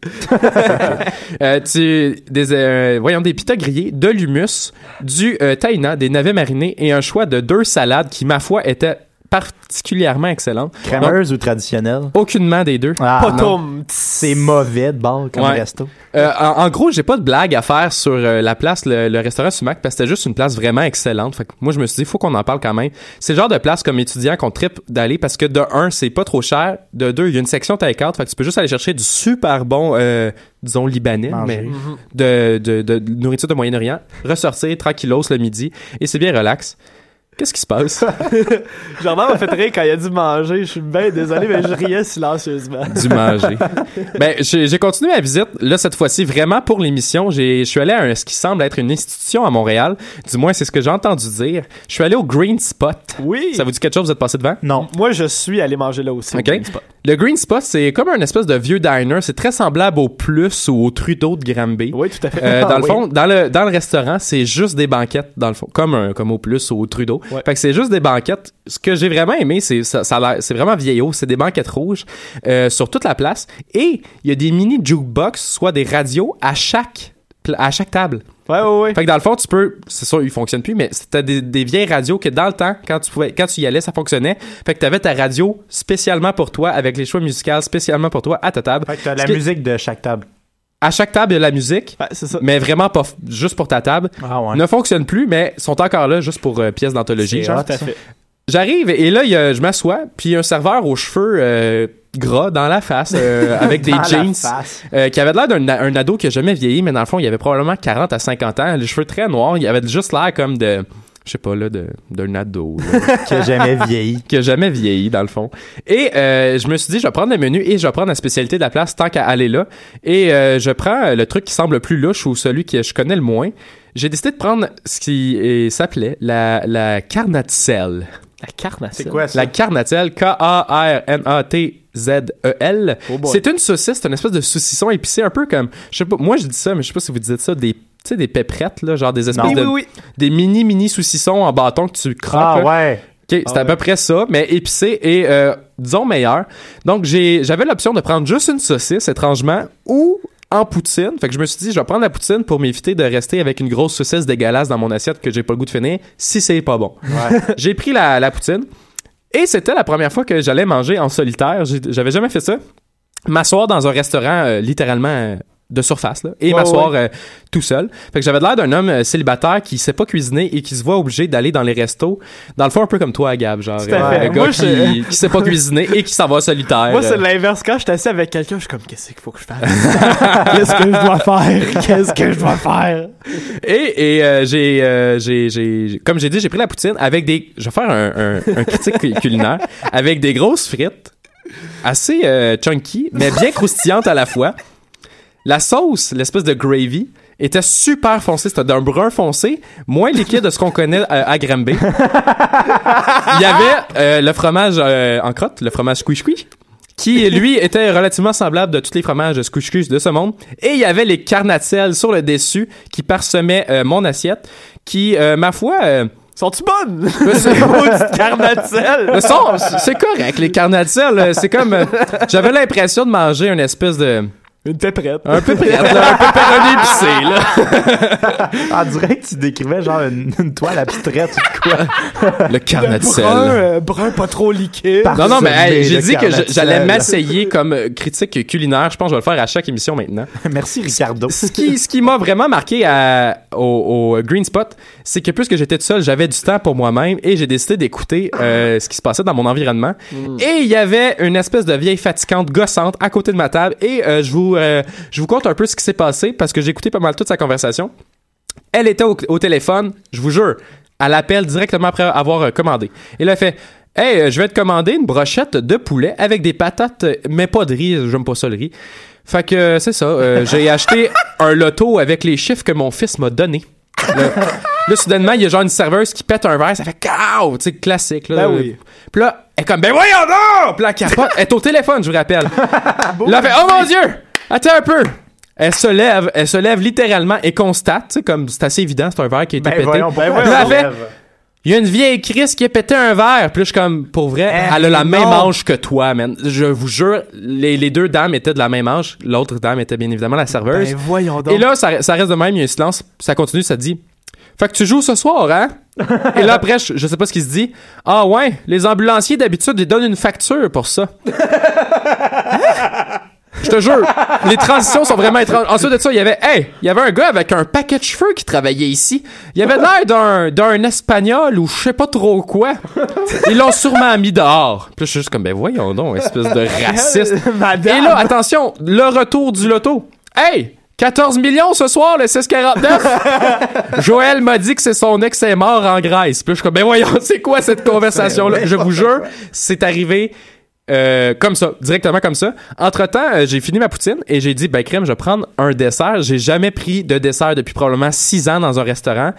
Euh, tu, des, euh, voyons, des pitas grillés, de l'humus, du euh, taïna, des navets marinés et un choix de deux salades qui, ma foi, étaient particulièrement excellentes. Donc, Crémeuse ou traditionnelle? aucunement des deux. Ah. C'est mauvais de bord comme Ouais. resto. Euh, en, en gros, j'ai pas de blague à faire sur euh, la place, le, le restaurant Sumac, parce que c'était juste une place vraiment excellente. Fait que moi, je me suis dit, faut qu'on en parle quand même. C'est le genre de place comme étudiant qu'on tripe d'aller parce que de un, c'est pas trop cher. De deux, il y a une section take-out. Fait que tu peux juste aller chercher du super bon, euh, disons, libanais, Manger. mais de, de, de, de nourriture de Moyen-Orient. Ressortir tranquillos le midi. Et c'est bien relax. Qu'est-ce qui se passe? (laughs) Jordan m'a fait rire quand il a dit manger. Je suis bien désolé, mais je riais silencieusement. du manger. ben, j'ai continué ma visite. Là, cette fois-ci, vraiment pour l'émission, je suis allé à un- ce qui semble être une institution à Montréal. Du moins, c'est ce que j'ai entendu dire. Je suis allé au Green Spot. Oui. Ça vous dit quelque chose? Vous êtes passé devant? Non. Moi, je suis allé manger là aussi. Le Green Spot, c'est comme un espèce de vieux diner. C'est très semblable au Plus ou au Trudeau de Granby. Oui, tout à fait. Euh, dans Ah le oui. fond, dans le, dans le restaurant, c'est juste des banquettes, dans le fond, comme, un, comme au Plus ou au Trudeau. Ouais. Fait que c'est juste des banquettes. Ce que j'ai vraiment aimé, c'est ça, c'est vraiment vieillot. C'est des banquettes rouges euh, sur toute la place. Et il y a des mini jukebox, soit des radios, à chaque, à chaque table. Ouais, ouais, ouais. Fait que dans le fond, tu peux, c'est sûr, ils fonctionnent plus, mais c'était des, des vieilles radios que dans le temps, quand tu pouvais, quand tu y allais, ça fonctionnait. Fait que t'avais ta radio spécialement pour toi, avec les choix musicaux spécialement pour toi à ta table. Fait que t'as la musique de chaque table. À chaque table, il y a de la musique, Ouais, c'est ça. mais vraiment pas juste pour ta table. Ah ouais. Ne fonctionne plus, mais sont encore là juste pour euh, pièces d'anthologie. J'arrive et là, il y a- je m'assois, puis il y a un serveur aux cheveux euh, gras dans la face, euh, avec (laughs) des jeans, qui avait l'air d'un un ado qui a jamais vieilli, mais dans le fond, il avait probablement 40 à 50 ans, les cheveux très noirs, il avait juste l'air comme de, je sais pas là, d'un ado. là. (laughs) Qui a jamais vieilli. (laughs) qui a jamais vieilli dans le fond. Et euh, je me suis dit, je vais prendre le menu et je vais prendre la spécialité de la place tant qu'à aller là. Et euh, je prends euh, le truc qui semble le plus louche ou celui que je connais le moins. J'ai décidé de prendre ce qui s'appelait la, la carnatelle. La carnation. C'est quoi ça? La carnatelle, K-A-R-N-A-T-Z-E-L. Oh c'est une saucisse, c'est une espèce de saucisson épicé, un peu comme, je sais pas, moi je dis ça, mais je sais pas si vous dites ça, des, tu sais, des péprettes, là, genre des espèces Oui, de, oui, oui. des mini mini saucissons en bâton que tu croques. Ah là. ouais. OK, c'est à peu près ça, mais épicé et, euh, disons, meilleur. Donc, j'avais l'option de prendre juste une saucisse, étrangement, ou en poutine. Fait que je me suis dit, je vais prendre la poutine pour m'éviter de rester avec une grosse saucisse dégueulasse dans mon assiette que j'ai pas le goût de finir, si c'est pas bon. (laughs) j'ai pris la, la poutine, et c'était la première fois que j'allais manger en solitaire. J'avais jamais fait ça. M'asseoir dans un restaurant, euh, littéralement... euh, de surface là, et Ouais, m'asseoir euh, tout seul. Fait que j'avais l'air d'un homme euh, célibataire qui sait pas cuisiner et qui se voit obligé d'aller dans les restos. Dans le fond, un peu comme toi, Gab, genre euh, gars Moi, qui, qui sait pas (laughs) cuisiner et qui s'en va solitaire. Moi, c'est l'inverse. Quand je suis assis avec quelqu'un, je suis comme, qu'est-ce qu'il faut que je fasse? (laughs) Qu'est-ce que je dois faire? Qu'est-ce que je dois faire? Et, et euh, j'ai, j'ai, j'ai, comme j'ai dit, j'ai pris la poutine avec des, je vais faire un, un, un critique cu- culinaire, avec des grosses frites, assez chunky, mais bien croustillantes à la fois. La sauce, l'espèce de gravy, était super foncée. C'était d'un brun foncé, moins liquide de ce qu'on connaît euh, à Granby. Il y avait euh, le fromage euh, en crotte, le fromage squish squish qui lui était relativement semblable de tous les fromages squish squish de ce monde et il y avait les carnatelles sur le dessus qui parsemaient euh, mon assiette qui euh, ma foi euh, Sont-tu bonnes? (laughs) c'est- Maudite carnatelle! le son, c'est correct les carnatelles c'est comme euh, j'avais l'impression de manger une espèce de Une pépérette. Un peu prête, là, un peu pepperoni épicé, là. (laughs) On dirait que tu décrivais genre une, une toile abstraite ou quoi. (laughs) Le carnet de sel. brun, euh, brun pas trop liquide. Par- Non, non, mais hey, j'ai dit que j'allais m'essayer comme euh, critique culinaire. Je pense que je vais le faire à chaque émission maintenant. (laughs) Merci Ricardo. Ce qui, ce qui m'a vraiment marqué à- au, au Green Spot, c'est que puisque j'étais tout seul, j'avais du temps pour moi-même et j'ai décidé d'écouter euh, ce qui se passait dans mon environnement. Et il y avait une espèce de vieille fatigante gossante à côté de ma table et euh, je vous euh, je vous conte un peu ce qui s'est passé parce que j'ai écouté pas mal toute sa conversation. Elle était au, au téléphone, je vous jure, à l'appel directement après avoir euh, commandé. Et là, elle fait Hey, euh, je vais te commander une brochette de poulet avec des patates, mais pas de riz, j'aime pas ça le riz. Fait que c'est ça, euh, (laughs) j'ai acheté un loto avec les chiffres que mon fils m'a donné. Là, là, soudainement, il y a genre une serveuse qui pète un verre, ça fait CAO! Tu sais, classique. Là. Ben oui. Puis là, elle est comme, ben voyons donc! Puis là, elle capote. Elle est au téléphone, je vous rappelle. (laughs) là, elle fait, oh mon Dieu! Attends un peu! Elle se lève, elle se lève littéralement et constate, comme c'est assez évident, c'est un verre qui a été Ben pété. voyons, elle fait, lève? il y a une vieille Chris qui a pété un verre. Puis là, je suis comme, pour vrai, Eh, elle a la non. même âge que toi, man. Je vous jure, les, les deux dames étaient de la même âge. L'autre dame était bien évidemment la serveuse. Ben voyons donc. Et là, ça, ça reste de même, il y a un silence, ça continue, ça dit Fait que tu joues ce soir, hein? Et là, après, je, je sais pas ce qu'il se dit. Ah ouais, les ambulanciers d'habitude, ils donnent une facture pour ça. (laughs) Je te jure, les transitions sont vraiment étranges. Ensuite de ça, il y avait, hey, il y avait un gars avec un paquet de cheveux qui travaillait ici. Il avait l'air d'un, d'un espagnol ou je sais pas trop quoi. Ils l'ont sûrement mis dehors. Puis je suis juste comme, ben voyons donc, espèce de raciste. (laughs) Madame. Et là, attention, le retour du loto. Hey! 14 millions ce soir, le 649. (laughs) Joël m'a dit que c'est son ex est mort en Grèce. Puis je suis comme, ben voyons, c'est quoi cette (laughs) conversation-là? Je vous jure, c'est arrivé euh, comme ça, directement comme ça. Entre-temps, euh, j'ai fini ma poutine et j'ai dit, ben crème, je vais prendre un dessert. J'ai jamais pris de dessert depuis probablement six ans dans un restaurant.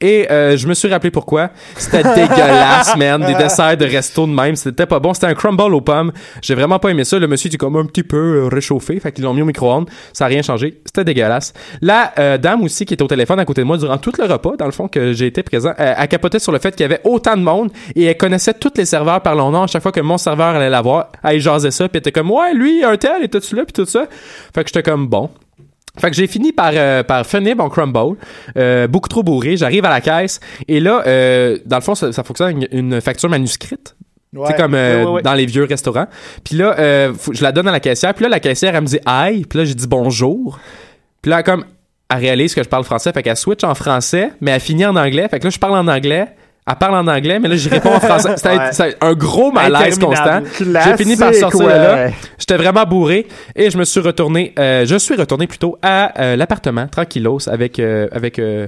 Et euh, je me suis rappelé pourquoi. C'était (laughs) dégueulasse, man. Des desserts de resto de même. C'était pas bon. C'était un crumble aux pommes. J'ai vraiment pas aimé ça. Le monsieur était comme un petit peu euh, réchauffé. Fait qu'ils l'ont mis au micro-ondes. Ça a rien changé. C'était dégueulasse. La euh, dame aussi qui était au téléphone à côté de moi durant tout le repas, dans le fond, que j'ai été présent, elle capotait sur le fait qu'il y avait autant de monde et elle connaissait tous les serveurs par leur nom. À chaque fois que mon serveur allait la voir, elle jasait ça. Puis était comme, ouais, lui, un tel, était-tu là? Puis tout ça. Fait que j'étais comme, bon. Fait que j'ai fini par, euh, par finir mon crumble, euh, beaucoup trop bourré. J'arrive à la caisse et là, euh, dans le fond, ça, ça fonctionne une, une facture manuscrite. C'est comme euh, Ouais, ouais, ouais. dans les vieux restaurants. Puis là, euh, faut- je la donne à la caissière. Puis là, la caissière, elle me dit aïe. Puis là, j'ai dit bonjour. Puis là, comme, elle réalise que je parle français. Fait qu'elle switch en français, mais elle finit en anglais. Fait que là, je parle en anglais. Elle parle en anglais, mais là, je réponds en français. (laughs) C'était Ouais. un gros malaise constant. J'ai fini par sortir de là. J'étais vraiment bourré et je me suis retourné. euh, je suis retourné plutôt à euh, l'appartement, tranquillos, avec euh, avec euh,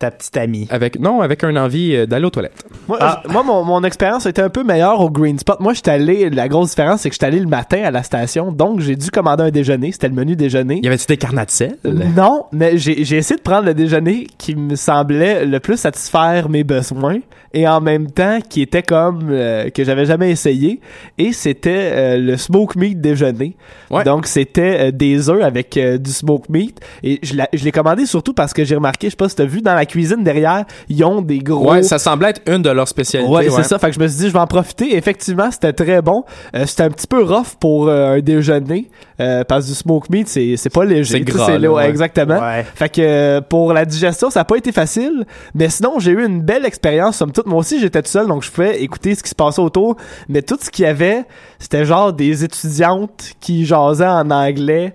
Ta petite amie. avec non, avec un envie euh, d'aller aux toilettes. Moi, Ah. j- moi, mon, mon expérience était un peu meilleure au Green Spot. Moi, j'étais allé, la grosse différence, c'est que j'étais allé le matin à la station, donc j'ai dû commander un déjeuner. C'était le menu déjeuner. Y avait-tu des carnats de sel? Non, mais j'ai j'ai essayé de prendre le déjeuner qui me semblait le plus satisfaire mes besoins et en même temps qui était comme euh, que j'avais jamais essayé et c'était euh, le smoke meat déjeuner. Ouais. Donc c'était euh, des œufs avec euh, du smoke meat et je l'ai je l'ai commandé surtout parce que j'ai remarqué, je sais pas si t'as vu dans la cuisine derrière, ils ont des gros Ouais, ça semblait être une de leurs spécialités. Ouais, c'est ça. Fait que je me suis dit, je vais en profiter. Effectivement, c'était très bon. Euh, c'était un petit peu rough pour euh, un déjeuner. euh, parce que du smoke meat, c'est, c'est pas léger. C'est gras, c'est là, là, ouais. Exactement. Ouais. Fait que euh, pour la digestion, ça a pas été facile. Mais sinon, j'ai eu une belle expérience. Somme toute, moi aussi, j'étais tout seul, donc je pouvais écouter ce qui se passait autour. Mais tout ce qu'il y avait, c'était genre des étudiantes qui jasaient en anglais.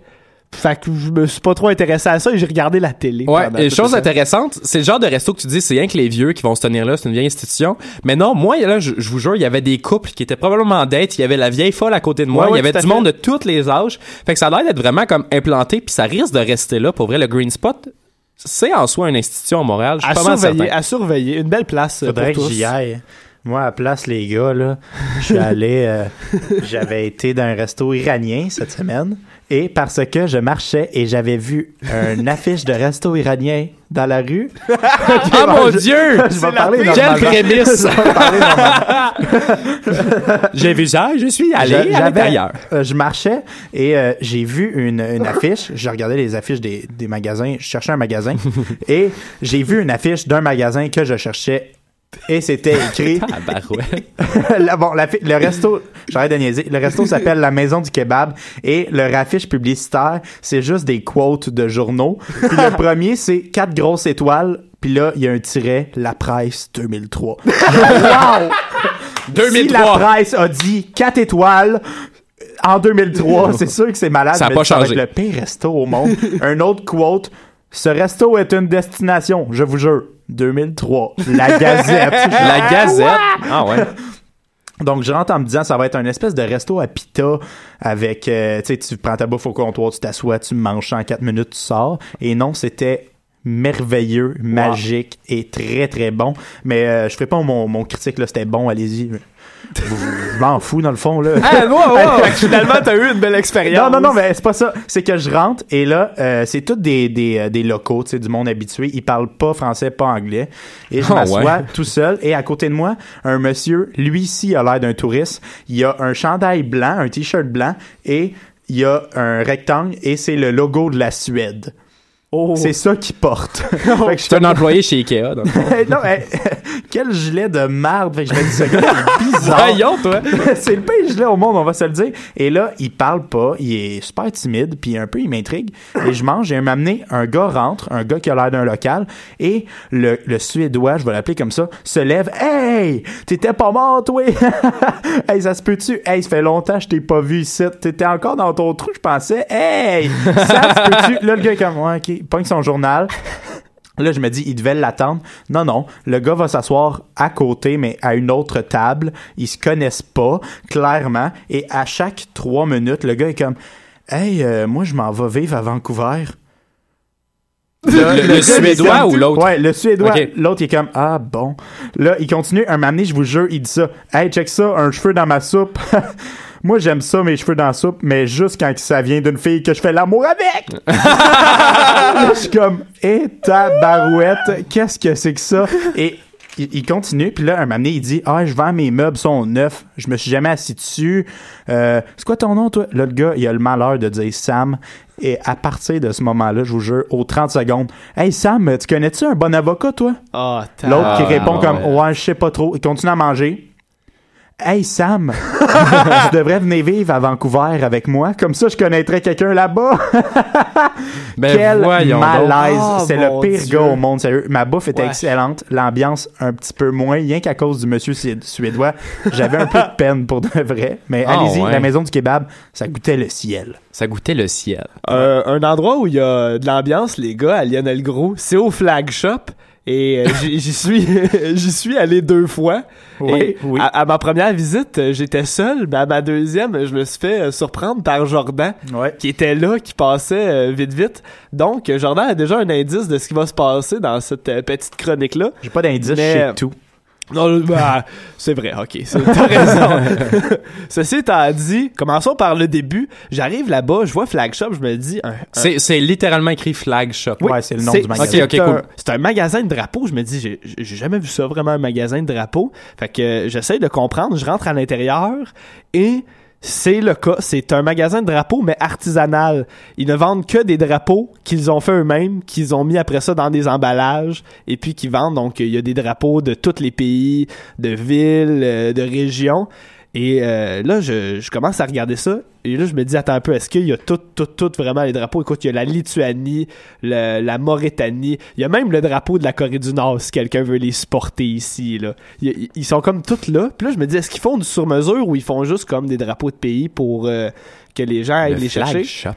Fait que je me suis pas trop intéressé à ça et j'ai regardé la télé. Ouais, et chose ça. intéressante, c'est le genre de resto que tu dis, c'est rien que les vieux qui vont se tenir là, c'est une vieille institution. Mais non, moi, là, je, je vous jure, il y avait des couples qui étaient probablement en date, il y avait la vieille folle à côté de moi, Ouais, ouais, il y avait du fait. monde de tous les âges. Fait que ça a l'air d'être vraiment comme implanté, puis ça risque de rester là. Pour vrai, le Green Spot, c'est en soi une institution à Montréal. Je suis À pas surveiller, certain. à surveiller. Une belle place euh, Faudrait pour que tous. j'y aille. Moi, à place, les gars, là, je suis (laughs) allé, euh, j'avais été dans un resto iranien cette semaine. Et parce que je marchais et j'avais vu une (laughs) affiche de resto iranien dans la rue. (laughs) Ah mon je- dieu! Je vais parler Quelle prémisse! Je. (laughs) J'ai vu ça, je suis allé à l'intérieur. euh, je marchais et euh, j'ai vu une, une affiche. Je regardais les affiches des, des magasins. Je cherchais un magasin et j'ai vu une affiche d'un magasin que je cherchais Et c'était écrit (laughs) Ah, (laughs) bon, la fi- le resto, j'arrête de niaiser. Le resto s'appelle la Maison du Kebab et le raffiche publicitaire, c'est juste des quotes de journaux. Puis le premier, c'est quatre grosses étoiles. Puis là, il y a un tiret, la presse 2003. (laughs) wow! Si 2003. la presse a dit quatre étoiles en 2003, c'est sûr que c'est malade. Ça a mais pas changé. le pire resto au monde. un autre quote. Ce resto est une destination, je vous jure. 2003. La Gazette. (laughs) La Gazette? Ah ouais. Donc, je rentre en me disant, ça va être un espèce de resto à pita avec, euh, tu sais, tu prends ta bouffe au comptoir, tu t'assois, tu manges en 4 minutes, tu sors. Et non, c'était merveilleux, magique et très, très bon. Mais euh, je ferai pas mon, mon critique, là, c'était bon, allez-y. Je m'en fous, dans le fond, là. Ah, wow, wow. (laughs) Finalement, t'as eu une belle expérience. Non, non, non, mais c'est pas ça. C'est que je rentre et là, euh, c'est tous des, des, euh, des locaux, tu sais, du monde habitué. Ils parlent pas français, pas anglais. Et je Ah, m'assois ouais. tout seul. Et à côté de moi, un monsieur, lui ici a l'air d'un touriste. Il a un chandail blanc, un t-shirt blanc et il y a un rectangle et c'est le logo de la Suède. Oh. C'est ça qu'il porte. (laughs) Fait que je suis C'est un employé chez Ikea. donc. (laughs) non, mais (laughs) quel gilet de merde. Fait que je me dis, ce gars est bizarre. Voyons, toi. c'est le pire gilet au monde, on va se le dire. Et là, il parle pas, il est super timide, puis un peu, il m'intrigue. Et je mange, et donné, un gars rentre, un gars qui a l'air d'un local, et le, le Suédois, je vais l'appeler comme ça, se lève. Hey! T'étais pas mort, toi! hey, ça se peut-tu? Hey, ça fait longtemps que je t'ai pas vu ici. T'étais encore dans ton trou, je pensais. Hey! Ça se peut-tu? Là, le gars est comme, ouais, ok, il pogne son journal. (laughs) Là, je me dis, il devait l'attendre. Non, non. Le gars va s'asseoir à côté, mais à une autre table. Ils se connaissent pas, clairement. Et à chaque trois minutes, le gars est comme, Hey, euh, moi, je m'en vais vivre à Vancouver. Là, Le- Suédois comme- ou l'autre? Ouais, le Suédois. L'autre, il est comme, ah bon. Là, il continue. Un moment donné, je vous jure, il dit ça. Hey, check ça, un cheveu dans ma soupe. (laughs) Moi, j'aime ça, mes cheveux dans la soupe, mais juste quand ça vient d'une fille que je fais l'amour avec. (laughs) Je suis comme, et ta barouette, qu'est-ce que c'est que ça? Et il, continue, puis là, un moment donné, il dit, ah, je vends mes meubles, sont neufs, je me suis jamais assis dessus. Euh, c'est quoi ton nom, toi? Là, le gars, il a le malheur de dire Sam. Et à partir de ce moment-là, je vous jure, aux 30 secondes, Hey Sam, tu connais-tu un bon avocat, toi? Ah, t'as- L'autre qui Ah, répond comme ouais. ouais, je sais pas trop. Il continue à manger. Hey Sam, (laughs) tu devrais venir vivre à Vancouver avec moi. Comme ça, je connaîtrais quelqu'un là-bas. (laughs) Ben, Quel malaise. Oh, C'est le pire Dieu. gars au monde, sérieux. Ma bouffe était Ouais. excellente. L'ambiance, un petit peu moins. Rien qu'à cause du monsieur sué- suédois. J'avais un peu de (laughs) peine pour de vrai. Mais Ah, allez-y, ouais. la maison du kebab, ça goûtait le ciel. Ça goûtait le ciel. Euh, un endroit où il y a de l'ambiance, les gars, à Lionel Gros, c'est au Flag Shop. Et euh, (laughs) j'y suis, (laughs) j'y suis allé deux fois. Oui, et oui. À, à ma première visite, j'étais seul. Mais à ma deuxième, je me suis fait euh, surprendre par Jordan, Ouais. qui était là, qui passait euh, vite vite. Donc, Jordan a déjà un indice de ce qui va se passer dans cette euh, petite chronique-là. J'ai pas d'indice, Mais- je sais tout. Non, bah, c'est vrai, ok, c'est- t'as (laughs) raison. Ceci étant dit, commençons par le début. J'arrive là-bas, je vois Flag Shop, je me dis, un, un- C'est c'est littéralement écrit Flag Shop. Ouais, c'est le nom du magasin. c'est Ok, ok, un- cool. C'est un magasin de drapeaux. Je me dis, j'ai- j'ai jamais vu ça vraiment un magasin de drapeaux. Fait que euh, j'essaie de comprendre. Je rentre à l'intérieur et c'est le cas. C'est un magasin de drapeaux, mais artisanal. Ils ne vendent que des drapeaux qu'ils ont fait eux-mêmes, qu'ils ont mis après ça dans des emballages et puis qu'ils vendent. Donc, il y a des drapeaux de tous les pays, de villes, euh, de régions. Et euh, là, je, je commence à regarder ça. Et là, je me dis, attends un peu, est-ce qu'il y a tout, tout, tout vraiment les drapeaux? Écoute, il y a la Lituanie, le- la Mauritanie. Il y a même le drapeau de la Corée du Nord, si quelqu'un veut les supporter ici. Là. Ils, ils sont comme tous là. Puis là, je me dis, est-ce qu'ils font du sur-mesure ou ils font juste comme des drapeaux de pays pour euh, que les gens aillent Le les Flag chercher? Shop.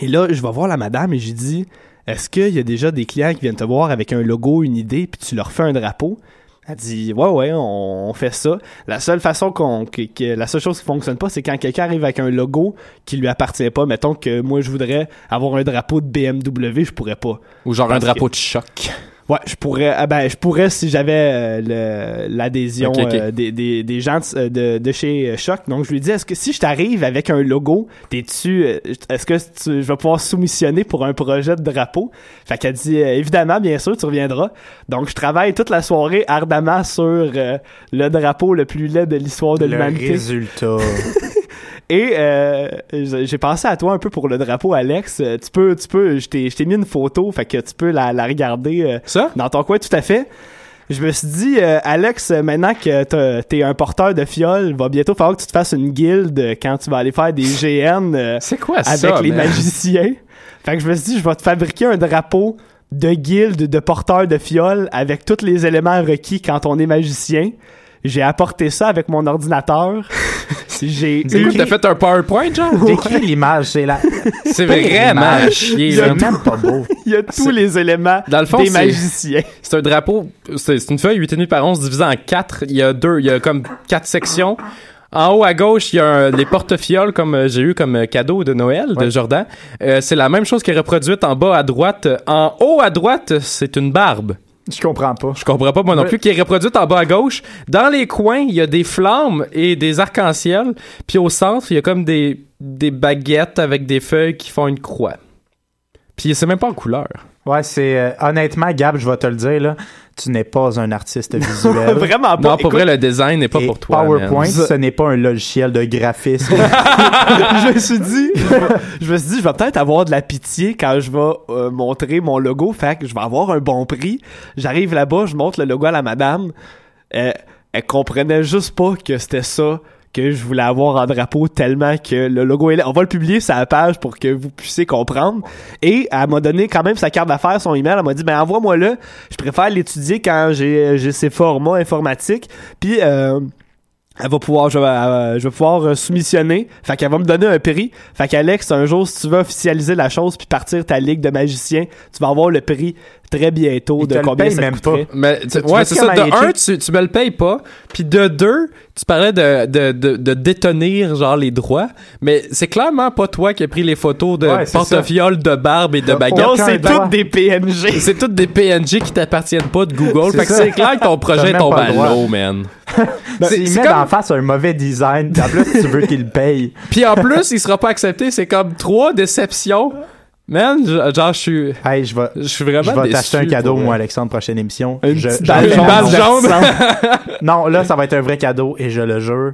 Et là, je vais voir la madame et j'ai dit Est-ce qu'il y a déjà des clients qui viennent te voir avec un logo, une idée, puis tu leur fais un drapeau? Elle dit Ouais, ouais, on, on fait ça. La seule façon qu'on. Que, que- la seule chose qui fonctionne pas, c'est quand quelqu'un arrive avec un logo qui lui appartient pas. Mettons que moi, je voudrais avoir un drapeau de BMW, je pourrais pas. Ou genre un drapeau de choc. Ouais, je pourrais. ah ben, je pourrais si j'avais euh, le- l'adhésion euh, des, des, des gens de, de, de chez euh, Choc. Donc, je lui dis est-ce que si je t'arrive avec un logo, t'es-tu. euh, Est-ce que tu, je vais pouvoir soumissionner pour un projet de drapeau? Fait qu'elle dit euh, évidemment, bien sûr, tu reviendras. Donc, je travaille toute la soirée ardemment sur euh, le drapeau le plus laid de l'histoire de Le l'humanité. résultat. (laughs) Et euh, j'ai pensé à toi un peu pour le drapeau, Alex. Euh, Tu peux, tu peux, je t'ai mis une photo, fait que tu peux la, la regarder. euh, Ça? dans ton coin, tout à fait. Je me suis dit, euh, Alex, maintenant que t'es un porteur de fiole, va bientôt falloir que tu te fasses une guilde quand tu vas aller faire des GN euh, (laughs) C'est quoi avec ça, les man? magiciens. Fait que je me suis dit, je vais te fabriquer un drapeau de guilde de porteurs de fiole avec tous les éléments requis quand on est magicien. J'ai apporté ça avec mon ordinateur. (laughs) J'ai eu- t'as fait un PowerPoint, genre? Décris l'image, c'est la. C'est vraiment chier, C'est même pas beau. il y a tous les éléments Dans le fond, des c'est- magiciens. C'est un drapeau, c'est une feuille 8,5 par 11 divisée en quatre. Il y a deux, il y a comme quatre sections. En haut à gauche, il y a un- les porte-fioles comme euh, j'ai eu comme euh, cadeau de Noël de Jordan. Euh, c'est la même chose qui est reproduite en bas à droite. En haut à droite, c'est une barbe. Je comprends pas. Je comprends pas moi non plus qui est reproduite en bas à gauche. Dans les coins, il y a des flammes et des arcs-en-ciel. Puis au centre, il y a comme des des baguettes avec des feuilles qui font une croix. Puis c'est même pas en couleur. Ouais, c'est. euh, honnêtement, Gab, je vais te le dire, là. Tu n'es pas un artiste (laughs) visuel. Vraiment pas. Non, pour Écoute, vrai, le design n'est pas pour toi. PowerPoint, man. (laughs) ce n'est pas un logiciel de graphisme. (laughs) je me suis dit, je me suis dit, je vais peut-être avoir de la pitié quand je vais euh, montrer mon logo. Fait que je vais avoir un bon prix. J'arrive là-bas, je montre le logo à la madame. Euh, elle comprenait juste pas que c'était ça que je voulais avoir en drapeau tellement que le logo est là. On va le publier sur la page pour que vous puissiez comprendre. Et elle m'a donné quand même sa carte d'affaires, son email. Elle m'a dit, ben envoie-moi-le. Je préfère l'étudier quand j'ai ces formats informatiques. Puis euh, elle va pouvoir, je vais, euh, je vais pouvoir euh, soumissionner. Fait qu'elle va me donner un prix. Fait qu'Alex, un jour, si tu veux officialiser la chose puis partir ta ligue de magiciens, tu vas avoir le prix très bientôt de le combien paye ça même coûterait. Mais tu- Tu ouais, c'est ce ça. De un, tu, tu me le payes pas. Puis de deux, tu parlais de, de, de, de détenir genre les droits. Mais c'est clairement pas toi qui as pris les photos de Ouais, c'est porte-fioles, de barbe et de T'as baguettes. Non, c'est toutes des PNG. (laughs) C'est toutes des PNG qui t'appartiennent pas de Google. C'est Fait que c'est clair que ton projet tombe à l'eau, man. (laughs) Ben, C'est- il c'est met comme- en face un mauvais design. En plus, tu veux qu'il le paye. Puis en plus, il sera pas accepté. C'est comme trois déceptions. Man, je- genre, je suis, Hey, je vais. je suis vraiment Je vais t'acheter un cadeau, moi. Alexandre, prochaine émission. Une Je- petite balle je- jaune. balle jaune. (laughs) Non, là, ça va être un vrai cadeau et je le jure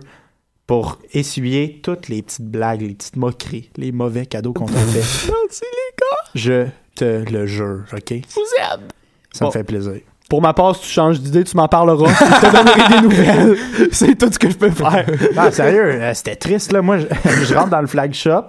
pour essuyer toutes les petites blagues, les petites moqueries, les mauvais cadeaux qu'on t'a fait. (laughs) Je te le jure, OK? Vous aime. Ça Bon. me fait plaisir. Pour ma part, si tu changes d'idée, tu m'en parleras. je te donnerai des nouvelles. (laughs) C'est tout ce que je peux faire. Ah, sérieux, euh, c'était triste, là. Moi, je, je rentre dans le flagship,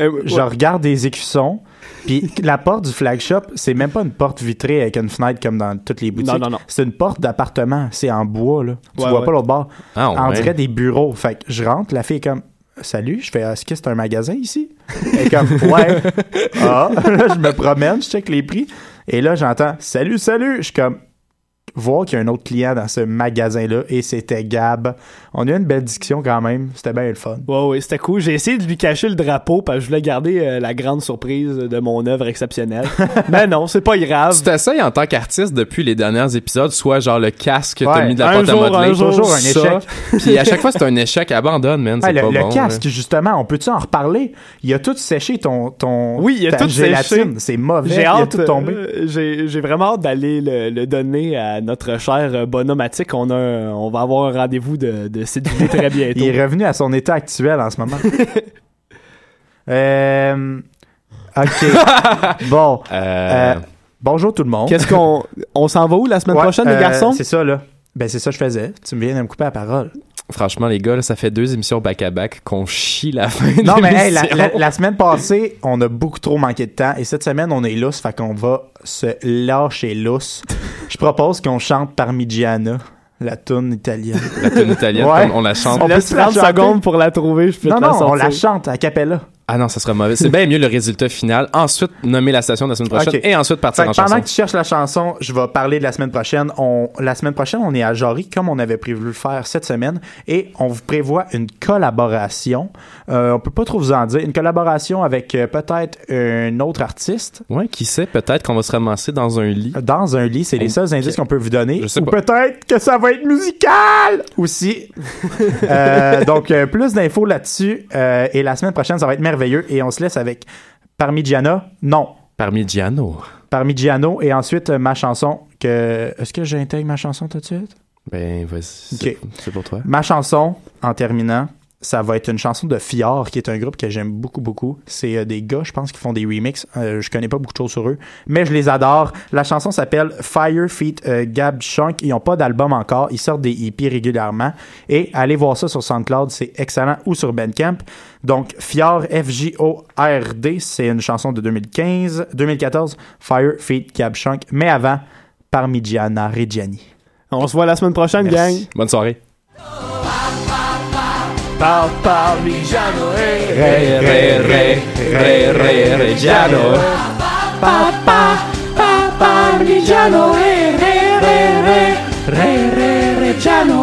Euh, je ouais. regarde des écussons, puis la porte du flagship, c'est même pas une porte vitrée avec une fenêtre comme dans toutes les boutiques. Non, non, non. C'est une porte d'appartement. C'est en bois, là. Tu Ouais, vois ouais. pas l'autre bord. Ah, On dirait des bureaux. Fait que je rentre, la fille est comme Salut, je fais Est-ce que c'est un magasin ici? Elle est comme Ouais. (laughs) Ah, Là, (laughs) je me promène, je check les prix. Et là, j'entends Salut, salut. Je suis comme voir qu'il y a un autre client dans ce magasin-là et c'était Gab. On a eu une belle discussion quand même. C'était bien le fun. Ouais, ouais, c'était cool. J'ai essayé de lui cacher le drapeau parce que je voulais garder euh, la grande surprise de mon œuvre exceptionnelle. (laughs) Mais non, c'est pas grave. Tu t'essayes en tant qu'artiste depuis les derniers épisodes, soit genre le casque que t'as Ouais, mis de la un pâte à jour, modeler. un jour, toujours un échec. (laughs) Puis à chaque fois, c'est un échec. Abandonne, man. C'est Hey, le, pas le bon, casque, justement, on peut-tu en reparler? Il a tout séché ton, ton Oui, il a ta tout gélatine. séché. C'est mauvais. J'ai hâte, tout tombé. euh, j'ai, j'ai vraiment hâte d'aller le, le donner à notre cher euh, bonhomme Attic. On, a on va avoir un rendez-vous de, de cédulé très (laughs) bientôt. Il est revenu à son état actuel en ce moment. (laughs) euh, ok. (laughs) bon. Euh, Euh, bonjour tout le monde. Qu'est-ce qu'on. On s'en va où la semaine Ouais, prochaine, euh, les garçons? C'est ça, là. Ben, c'est ça que je faisais. Tu me viens de me couper la parole. Franchement, les gars, là, ça fait deux émissions back-à-back qu'on chie la fin de Non, mais hey, la, la- la semaine passée, on a beaucoup trop manqué de temps. Et cette semaine, on est lousse. Fait qu'on va se lâcher lousse. Je propose qu'on chante Parmigiana, la tune italienne. La tune italienne, Ouais. on, on la chante. On peut Laisse se la 30 chanter? secondes pour la trouver, je peux non, te la non, on la chante à cappella. Ah non, ça sera mauvais. C'est bien mieux le résultat final. Ensuite, nommer la station de la semaine prochaine et ensuite partir Fait en pendant chanson. que tu cherches la chanson, je vais parler de la semaine prochaine. On, la semaine prochaine, on est à Jory, comme on avait prévu le faire cette semaine, et on vous prévoit une collaboration. Euh, on peut pas trop vous en dire. Une collaboration avec euh, peut-être un autre artiste Ouais, qui sait, peut-être qu'on va se ramasser dans un lit. dans un lit. C'est les seuls indices qu'on peut vous donner. Je sais Ou pas. peut-être que ça va être musical aussi. (laughs) Euh, donc, euh, plus d'infos là-dessus. euh, et la semaine prochaine, ça va être merveilleux. Et on se laisse avec Parmigiana. Non. Parmigiano. Parmigiano et ensuite euh, ma chanson que est-ce que j'intègre ma chanson tout de suite? Ben, vas-y. c'est- pour toi. ma chanson en terminant ça va être une chanson de Fior, qui est un groupe que j'aime beaucoup, beaucoup. C'est euh, des gars, je pense, qui font des remixes. Euh, je connais pas beaucoup de choses sur eux, mais je les adore. La chanson s'appelle Fire Feet euh, Gab Shunk. Ils ont pas d'album encore. Ils sortent des EP régulièrement. Et allez voir ça sur SoundCloud, c'est excellent, ou sur Bandcamp. Donc, Fior, F-J-O-R-D, c'est une chanson de 2015, 2014, Fire Feet Gab Shunk. Mais avant, Parmigiana Reggiani. On se voit la semaine prochaine, gang. Bonne soirée. Par Parmigiano, hey, Re, re, re, re, re, reggiano. Parmigiano, hey, re, re, re, re, re, Reggiano.